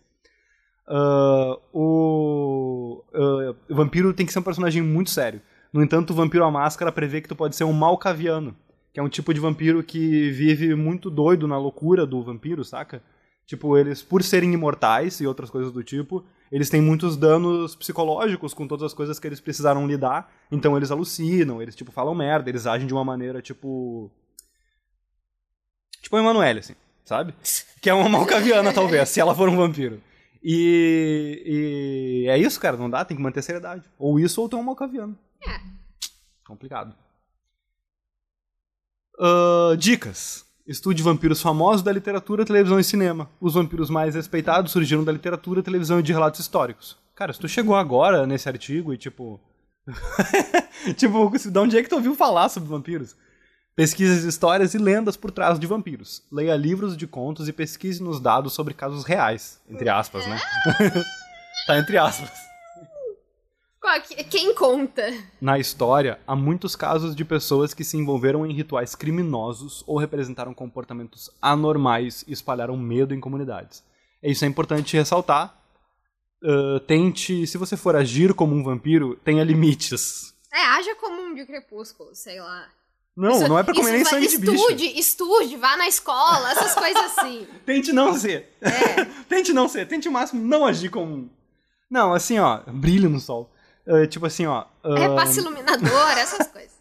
Ah, o, ah, o vampiro tem que ser um personagem muito sério. No entanto, o Vampiro à Máscara prevê que tu pode ser um malcaviano, que é um tipo de vampiro que vive muito doido na loucura do vampiro, saca? Tipo, eles, por serem imortais e outras coisas do tipo, eles têm muitos danos psicológicos com todas as coisas que eles precisaram lidar, então eles alucinam, eles, tipo, falam merda, eles agem de uma maneira, tipo... Tipo a Emanuele, assim, sabe? Que é uma malcaviana, talvez, se ela for um vampiro. E, e é isso, cara, não dá, tem que manter a seriedade. Ou isso ou tu é um malcaviano. É. Complicado. Ah, dicas. Estude vampiros famosos da literatura, televisão e cinema. Os vampiros mais respeitados surgiram da literatura, televisão e de relatos históricos. Cara, se tu chegou agora nesse artigo e tipo. tipo, de onde é que tu ouviu falar sobre vampiros? Pesquise histórias e lendas por trás de vampiros. Leia livros de contos e pesquise nos dados sobre casos reais. Entre aspas, né? tá entre aspas. Quem conta? Na história, há muitos casos de pessoas que se envolveram em rituais criminosos ou representaram comportamentos anormais e espalharam medo em comunidades. Isso é importante ressaltar. Ah, tente, se você for agir como um vampiro, tenha limites. É, haja como um de crepúsculo, sei lá. Não, Isso- não é pra comer nem sangue de bicho. Estude, estude, vá na escola, essas coisas assim. Tente não ser. É. tente não ser. Tente o máximo não agir como um. Não, assim, ó, brilho no sol. Ah, tipo assim, ó. ah, É passe iluminador, essas coisas.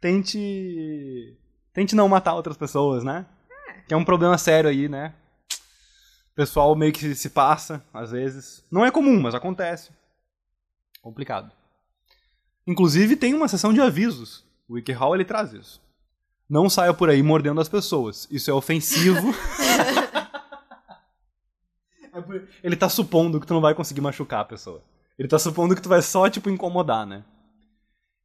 tente. Tente não matar outras pessoas, né? É. Que é um problema sério aí, né? O pessoal meio que se passa, às vezes. Não é comum, mas acontece. Complicado. Inclusive, tem uma seção de avisos. O WikiHow, ele traz isso. Não saia por aí mordendo as pessoas. Isso é ofensivo. É ele tá supondo que tu não vai conseguir machucar a pessoa. Ele tá supondo que tu vai só, tipo, incomodar, né?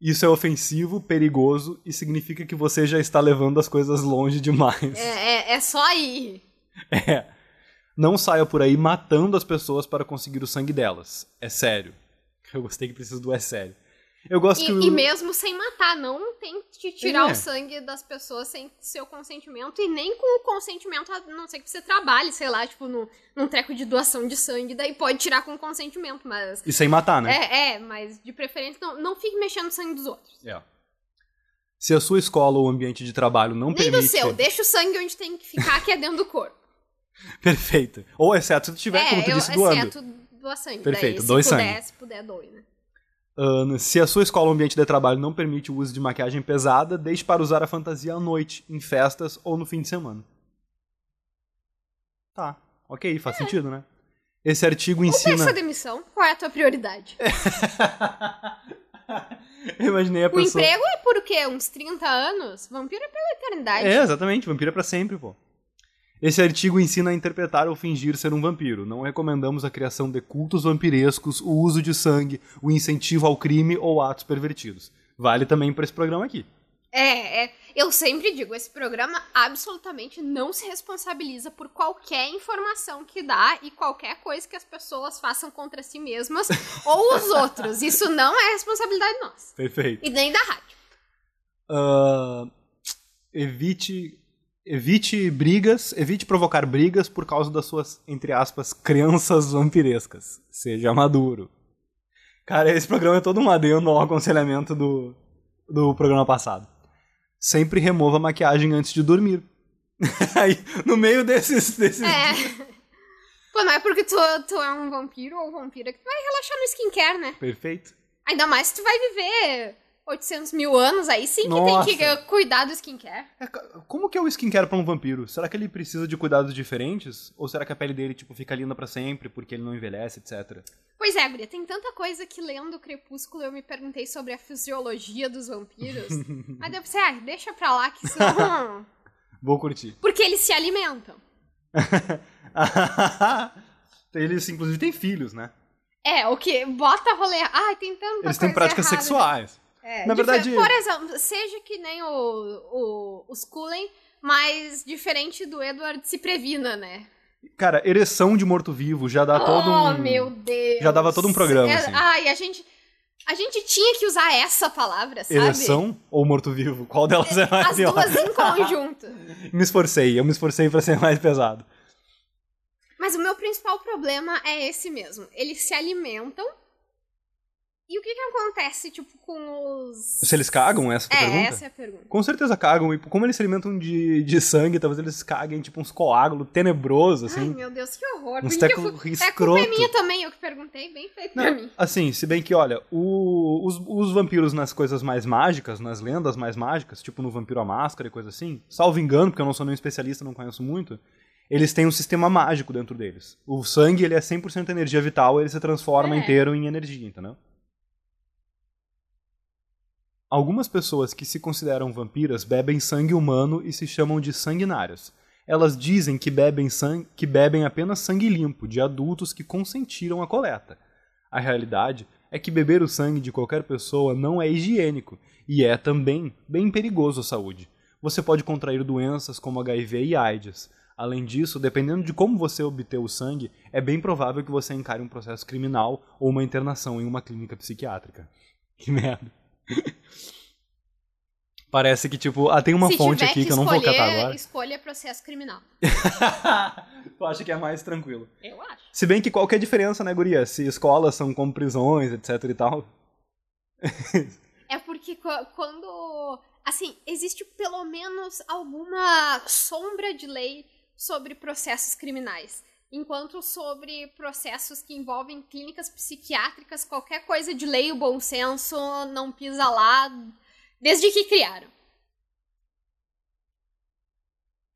Isso é ofensivo, perigoso e significa que você já está levando as coisas longe demais. É, é, é só ir. É. Não saia por aí matando as pessoas para conseguir o sangue delas. É sério. Eu gostei que precisa do é sério. Eu gosto E, que o... e mesmo sem matar, não tente tirar É. o sangue das pessoas sem seu consentimento e nem com o consentimento, a não ser que você trabalhe, sei lá, tipo, no, num treco de doação de sangue, daí pode tirar com consentimento, mas. E sem matar, né? É, é, mas de preferência não, não fique mexendo no sangue dos outros. É. Se a sua escola ou ambiente de trabalho não Nem permite... do seu, deixa o sangue onde tem que ficar, que é dentro do corpo. Perfeito. Ou exceto se tu tiver, é, como tu eu, disse, doando. exceto doar sangue. Perfeito, daí, se doe puder, sangue. se puder, doe, né? Ahn, se a sua escola ou ambiente de trabalho não permite o uso de maquiagem pesada, deixe para usar a fantasia à noite, em festas ou no fim de semana. Tá, ok, faz sentido, né? Esse artigo Ou ensina. peça demissão, qual é a tua prioridade? Eu imaginei a O pessoa. emprego é por o quê? Uns 30 anos? Vampiro é pela eternidade. É, exatamente, vampiro é pra sempre, pô. Esse artigo ensina a interpretar ou fingir ser um vampiro. Não recomendamos a criação de cultos vampirescos, o uso de sangue, o incentivo ao crime ou atos pervertidos. Vale também pra esse programa aqui. É, é. Eu sempre digo, esse programa absolutamente não se responsabiliza por qualquer informação que dá e qualquer coisa que as pessoas façam contra si mesmas ou os outros. Isso não é responsabilidade nossa. Perfeito. E nem da rádio. Ah, evite evite brigas, evite provocar brigas por causa das suas, entre aspas, crenças vampirescas. Seja maduro. Cara, esse programa é todo um adendo ao aconselhamento do, do programa passado. Sempre remova a maquiagem antes de dormir. Aí, no meio desses, desses É. Pô, não é porque tu, tu é um vampiro ou vampira que tu vai relaxar no skincare, né? Perfeito. Ainda mais se tu vai viver 800 mil anos, aí sim que Nossa. tem que cuidar do skincare. É, como que é o skincare pra um vampiro? Será que ele precisa de cuidados diferentes? Ou será que a pele dele, tipo, fica linda pra sempre porque ele não envelhece, etc? Pois é, Guria, tem tanta coisa que lendo o Crepúsculo eu me perguntei sobre a fisiologia dos vampiros. mas eu pensei, ah, deixa pra lá que isso não... Vou curtir. Porque eles se alimentam. Eles, inclusive, têm filhos, né? É, o que bota rolê... Ai, tem tanta Eles têm práticas errada. sexuais. É, Na verdade- Por exemplo, seja que nem o, o, os Cullen, mas diferente do Edward, se previna, né? Cara, ereção de morto-vivo já dá todo oh, um. meu Deus. já dava todo um programa, É, assim. Ai, a gente... A gente tinha que usar essa palavra, sabe? Ereção ou morto-vivo? Qual delas é mais As pior? duas em conjunto. Me esforcei, eu me esforcei pra ser mais pesado. Mas o meu principal problema é esse mesmo. Eles se alimentam. E o que que acontece, tipo, com os... Se eles cagam, essa é a É, pergunta? essa é a pergunta. Com certeza cagam. E como eles se alimentam de, de sangue, talvez eles caguem, tipo, uns coágulos tenebrosos, Ai, assim. meu Deus, que horror. Uns Por que teco eu fui- É escroto. culpa minha também, eu que perguntei, bem feito pra mim. Assim, se bem que, olha, o- os, os vampiros nas coisas mais mágicas, nas lendas mais mágicas, tipo no Vampiro à Máscara e coisa assim, salvo engano, porque eu não sou nenhum especialista, não conheço muito, eles têm um sistema mágico dentro deles. O sangue, ele é 100% energia vital, ele se transforma É. inteiro em energia, entendeu? Algumas pessoas que se consideram vampiras bebem sangue humano e se chamam de sanguinárias. Elas dizem que bebem, que bebem apenas sangue limpo de adultos que consentiram a coleta. A realidade é que beber o sangue de qualquer pessoa não é higiênico e é também bem perigoso à saúde. Você pode contrair doenças como HIV e AIDS. Além disso, dependendo de como você obter o sangue, é bem provável que você encare um processo criminal ou uma internação em uma clínica psiquiátrica. Que merda. Parece que, tipo, ah, tem uma Se fonte aqui que eu não vou escolher, catar agora. escolha processo criminal. tu acha que é mais tranquilo? Eu acho. Se bem que qual que é a diferença, né, guria? Se escolas são como prisões, etc e tal. É porque qu- quando. Assim, existe pelo menos alguma sombra de lei sobre processos criminais. Enquanto sobre processos que envolvem clínicas psiquiátricas, qualquer coisa de lei e bom senso não pisa lá desde que criaram.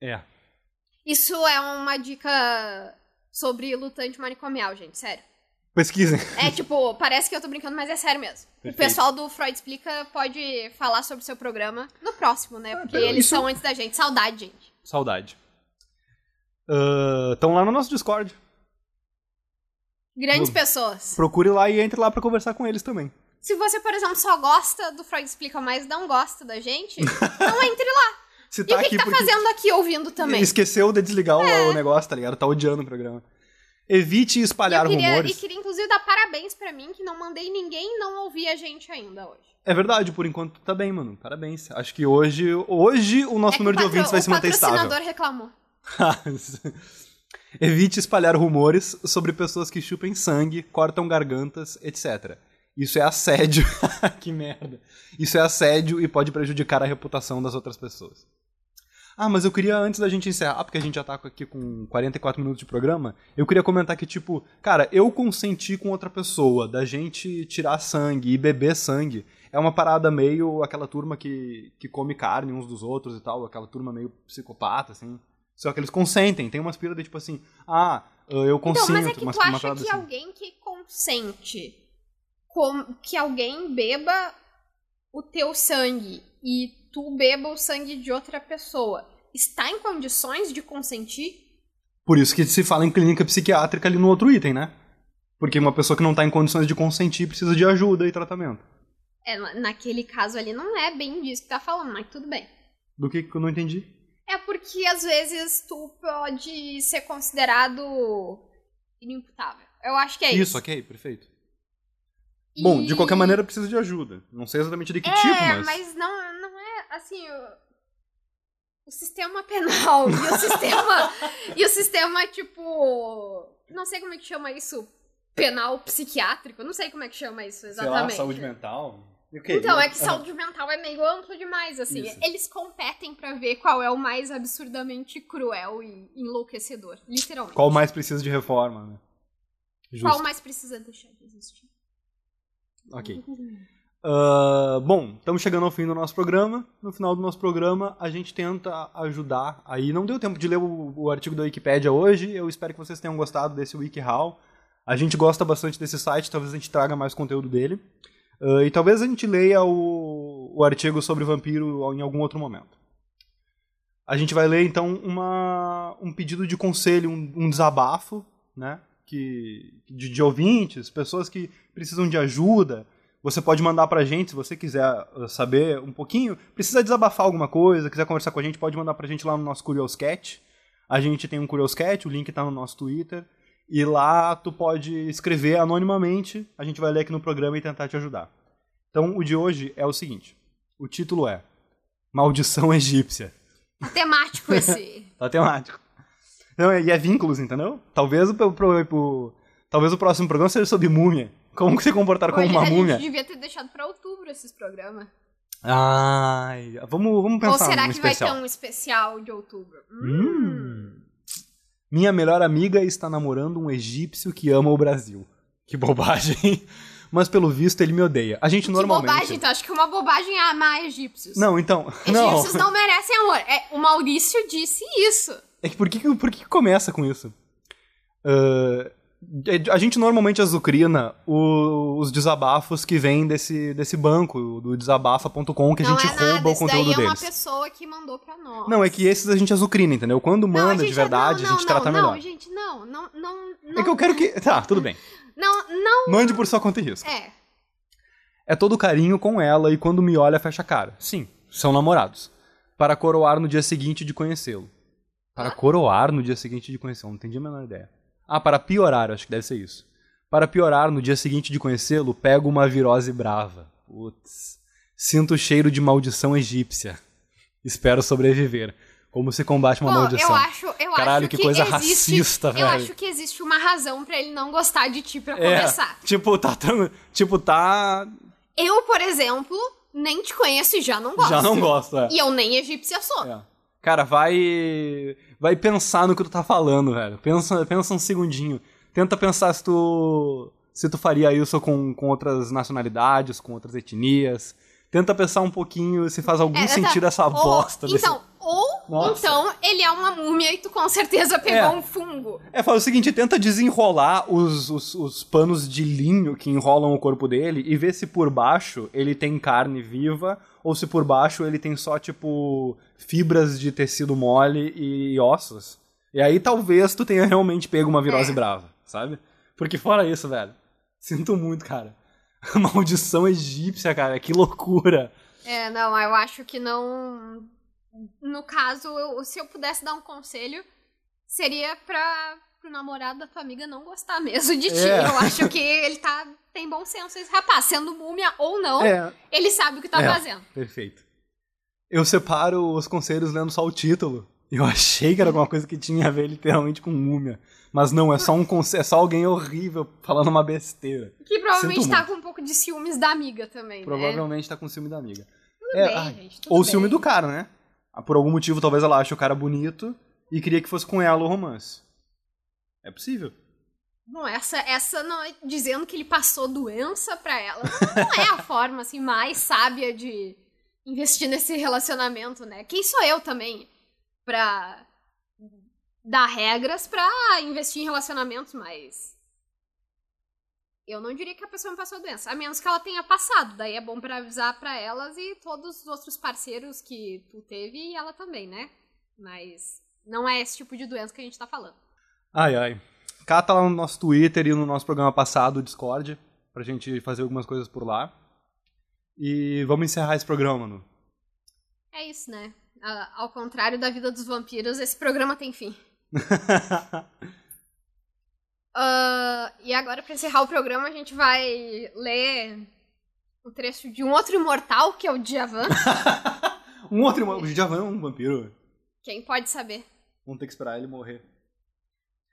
É. Isso é uma dica sobre lutante manicomial, gente, sério. Pesquisem. É tipo, parece que eu tô brincando, mas é sério mesmo. Perfeito. O pessoal do Freud Explica pode falar sobre o seu programa no próximo, né? Porque pera, eles isso- são antes da gente. Saudade, gente. Saudade. Estão lá no nosso Discord. Grandes Hum. pessoas. Procure lá e entre lá pra conversar com eles também. Se você, por exemplo, só gosta do Freud Explica, mas não gosta da gente, não entre lá. Se E tá o que, aqui que tá fazendo aqui ouvindo também? esqueceu de desligar o- o negócio, tá ligado? Tá odiando o programa. Evite espalhar eu queria, rumores. E queria, inclusive, dar parabéns pra mim, que não mandei ninguém não ouvir a gente ainda hoje. É verdade, por enquanto tá bem, mano. Parabéns. Acho que hoje, hoje o nosso É que número de o patro- ouvintes vai se manter O estável. patrocinador reclamou. Evite espalhar rumores sobre pessoas que chupem sangue, cortam gargantas, etc. Isso é assédio. que merda. Isso é assédio e pode prejudicar a reputação das outras pessoas. Ah, mas eu queria, antes da gente encerrar, porque a gente já tá aqui com 44 minutos de programa, eu queria comentar que, tipo, cara, eu consenti com outra pessoa da gente tirar sangue e beber sangue. É uma parada meio aquela turma que, que come carne uns dos outros e tal, aquela turma meio psicopata, assim. Só que eles consentem, tem umas piras de tipo assim, ah, eu consinto, Então, mas é que umas- tu acha que assim. alguém que consente com- que alguém beba o teu sangue e tu beba o sangue de outra pessoa está em condições de consentir? Por isso que se fala em clínica psiquiátrica ali no outro item, né? Porque uma pessoa que não tá em condições de consentir precisa de ajuda e tratamento. É, na- naquele caso ali não é bem disso que tá falando, mas tudo bem. Do que que eu não entendi? É porque às vezes tu pode ser considerado inimputável. Eu acho que é isso. Isso, ok, perfeito. Bom, de qualquer E- maneira precisa de ajuda. Não sei exatamente de que é, tipo, mas... mas não, não é assim. O, o sistema penal e o sistema. e o sistema, tipo. Não sei como é que chama isso. Penal psiquiátrico. Não sei como é que chama isso Sei lá, exatamente. saúde mental. Então, é que saúde mental é meio amplo demais, assim. Isso. Eles competem pra ver qual é o mais absurdamente cruel e enlouquecedor. Literalmente. Qual mais precisa de reforma, né? Justo. Qual mais precisa deixar de existir? Ok. Ah, bom, estamos chegando ao fim do nosso programa. No final do nosso programa, a gente tenta ajudar. Aí não deu tempo de ler o, o artigo da Wikipédia hoje. Eu espero que vocês tenham gostado desse WikiHow. A gente gosta bastante desse site, talvez a gente traga mais conteúdo dele. Ah, e talvez a gente leia o, o artigo sobre vampiro em algum outro momento. A gente vai ler então uma, um pedido de conselho, um, um desabafo, né? Que, de, de ouvintes, pessoas que precisam de ajuda. Você pode mandar pra gente, se você quiser uh, saber um pouquinho, precisa desabafar alguma coisa, quiser conversar com a gente, pode mandar pra gente lá no nosso Curioscat. A gente tem um Curioscat, o link tá no nosso Twitter. E lá tu pode escrever anonimamente, a gente vai ler aqui no programa e tentar te ajudar. Então o de hoje é o seguinte: o título é Maldição Egípcia. Temático esse. Tá temático. Não, e é vínculos, entendeu? Talvez o, talvez o próximo programa seja sobre múmia. Como se comportar como uma a múmia. gente devia ter deixado pra outubro esses programas. Ai, vamos, vamos Ou pensar será num que vai especial. ter um especial de outubro? Hum. Minha melhor amiga está namorando um egípcio que ama o Brasil. Que bobagem. Mas pelo visto ele me odeia. A gente Que normalmente. bobagem, então acho que uma bobagem é amar egípcios. Não, então. Não. Egípcios não merecem amor. É, o Maurício disse isso. É que por que, que- por que que começa com isso? Ah, a gente normalmente azucrina o- os desabafos que vêm desse, desse banco, do desabafa.com, que a não gente é nada, rouba o conteúdo daí é uma deles. pessoa que mandou pra nós. Não, é que esses a gente azucrina, entendeu? Quando Não, manda de verdade, não, a gente trata não, melhor. Não, gente, não, não, não. É que eu quero que. Tá, tudo bem. Não, não, Mande por sua conta e risco. é. É todo carinho com ela e quando me olha fecha a cara. Sim, são namorados. Para coroar no dia seguinte de conhecê-lo. Para coroar no dia seguinte de conhecê-lo, não entendi a menor ideia. Ah, para piorar, eu acho que deve ser isso. Para piorar, no dia seguinte de conhecê-lo, pego uma virose brava. Putz. Sinto o cheiro de maldição egípcia. Espero sobreviver. Como se combate uma Bom, maldição. eu acho, eu Caralho, acho que que, coisa existe, racista, Eu velho. acho que existe uma razão pra ele não gostar de ti pra É, começar. tipo, tá tão- Tipo, tá. Eu, por exemplo, nem te conheço e já não gosto. Já não gosto, é. E eu nem egípcia sou. É. Cara, vai. Vai pensar no que tu tá falando, velho. Pensa, pensa um segundinho. Tenta pensar se tu. Se tu faria isso com, com outras nacionalidades, com outras etnias. Tenta pensar um pouquinho se faz algum É, sentido essa Ou- bosta desse. Então, ou Nossa. então ele é uma múmia e tu com certeza pegou É. um fungo. É, faz o seguinte, tenta desenrolar os, os, os panos de linho que enrolam o corpo dele e ver se por baixo ele tem carne viva ou se por baixo ele tem só, tipo, fibras de tecido mole e ossos. E aí talvez tu tenha realmente pego uma virose É. brava, sabe? Porque fora isso, velho, sinto muito, cara. Maldição egípcia, cara, que loucura. É, não, eu acho que não. no caso, eu- se eu pudesse dar um conselho, seria pra pro namorado da tua amiga não gostar mesmo de ti. É. Eu acho que ele tá tem bom senso esse rapaz, sendo múmia ou não, É, ele sabe o que tá É. fazendo. perfeito. Eu separo os conselhos lendo só o título. Eu achei que era alguma coisa que tinha a ver literalmente com múmia. Mas não, é só um conselho, é só alguém horrível falando uma besteira. Que provavelmente Sinto tá muito. com um pouco de ciúmes da amiga também, né? Provavelmente tá com ciúme da amiga. Tudo É, bem, ai, gente, tudo Ou bem. ciúme do cara, né? Ah, Por algum motivo, talvez ela ache o cara bonito e queria que fosse com ela o romance. É possível. Não, essa, essa não dizendo que ele passou doença pra ela. Não é a forma, assim, mais sábia de investir nesse relacionamento, né? Quem sou eu também pra dar regras pra investir em relacionamentos, mas... Eu não diria que a pessoa me passou doença, a menos que ela tenha passado. Daí é bom pra avisar pra elas e todos os outros parceiros que tu teve e ela também, né? Mas não é esse tipo de doença que a gente tá falando. Ai, ai. Cata lá no nosso Twitter e no nosso programa passado, o Discord, pra gente fazer algumas coisas por lá. E vamos encerrar esse programa, mano. É isso, né? Ao contrário da vida dos vampiros, esse programa tem fim. Ah, e agora, pra encerrar o programa, a gente vai ler um trecho de um outro imortal, que é o Djavan. um outro. O Djavan é um vampiro. Quem pode saber? Vamos ter que esperar ele morrer.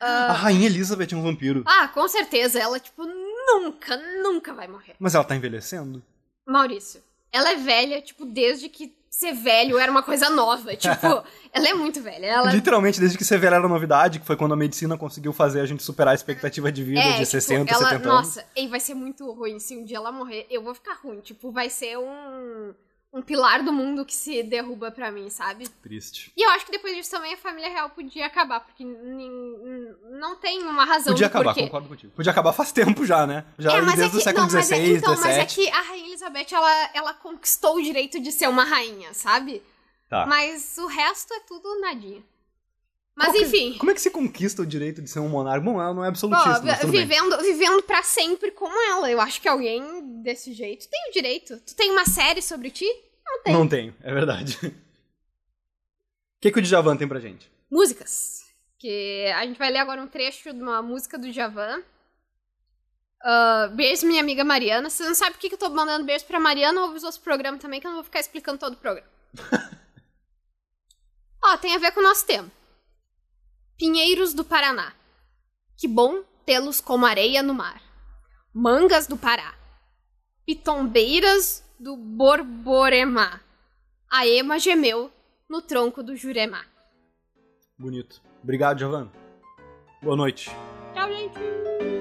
A Rainha Elizabeth é um vampiro. Ah, com certeza. Ela, tipo, nunca, nunca vai morrer. Mas ela tá envelhecendo? Maurício, ela é velha, tipo, desde que ser velho era uma coisa nova. Tipo, ela é muito velha. Ela Literalmente, desde que ser velha era novidade, que foi quando a medicina conseguiu fazer a gente superar a expectativa de vida É, de tipo, 60, ela, 70 anos. Nossa, e vai ser muito ruim. Se um dia ela morrer, eu vou ficar ruim. Tipo, vai ser um, um pilar do mundo que se derruba pra mim, sabe? Triste. E eu acho que depois disso também a família real podia acabar, porque não tem uma razão Podia acabar, porquê. concordo contigo. Podia acabar faz tempo já, né? Já É, mas desde é o que, século não, mas é, XVI, então, mas é que a Rainha Elizabeth, ela, ela conquistou o direito de ser uma rainha, sabe? Tá. Mas o resto é tudo nadinha. Mas que- enfim. Como é que se conquista o direito de ser um monarca? Bom, ela não é Pô, absolutista, bem. vivendo, vivendo pra sempre como ela. Eu acho que alguém desse jeito tem o direito. Tu tem uma série sobre ti? Não tem. Não tenho, é verdade. O que, que o Djavan tem pra gente? Músicas. Que a gente vai ler agora um trecho de uma música do Javan. Uh, beijo, minha amiga Mariana. Você não sabe por que que eu tô mandando beijo pra Mariana, ouve os outros programas também, que eu não vou ficar explicando todo o programa. Ó, tem a ver com o nosso tema. Pinheiros do Paraná. Que bom tê-los como areia no mar. Mangas do Pará. Pitombeiras do Borboremá. A ema gemeu no tronco do Juremá. Bonito. Obrigado, Djavan. Boa noite. Tchau, gente!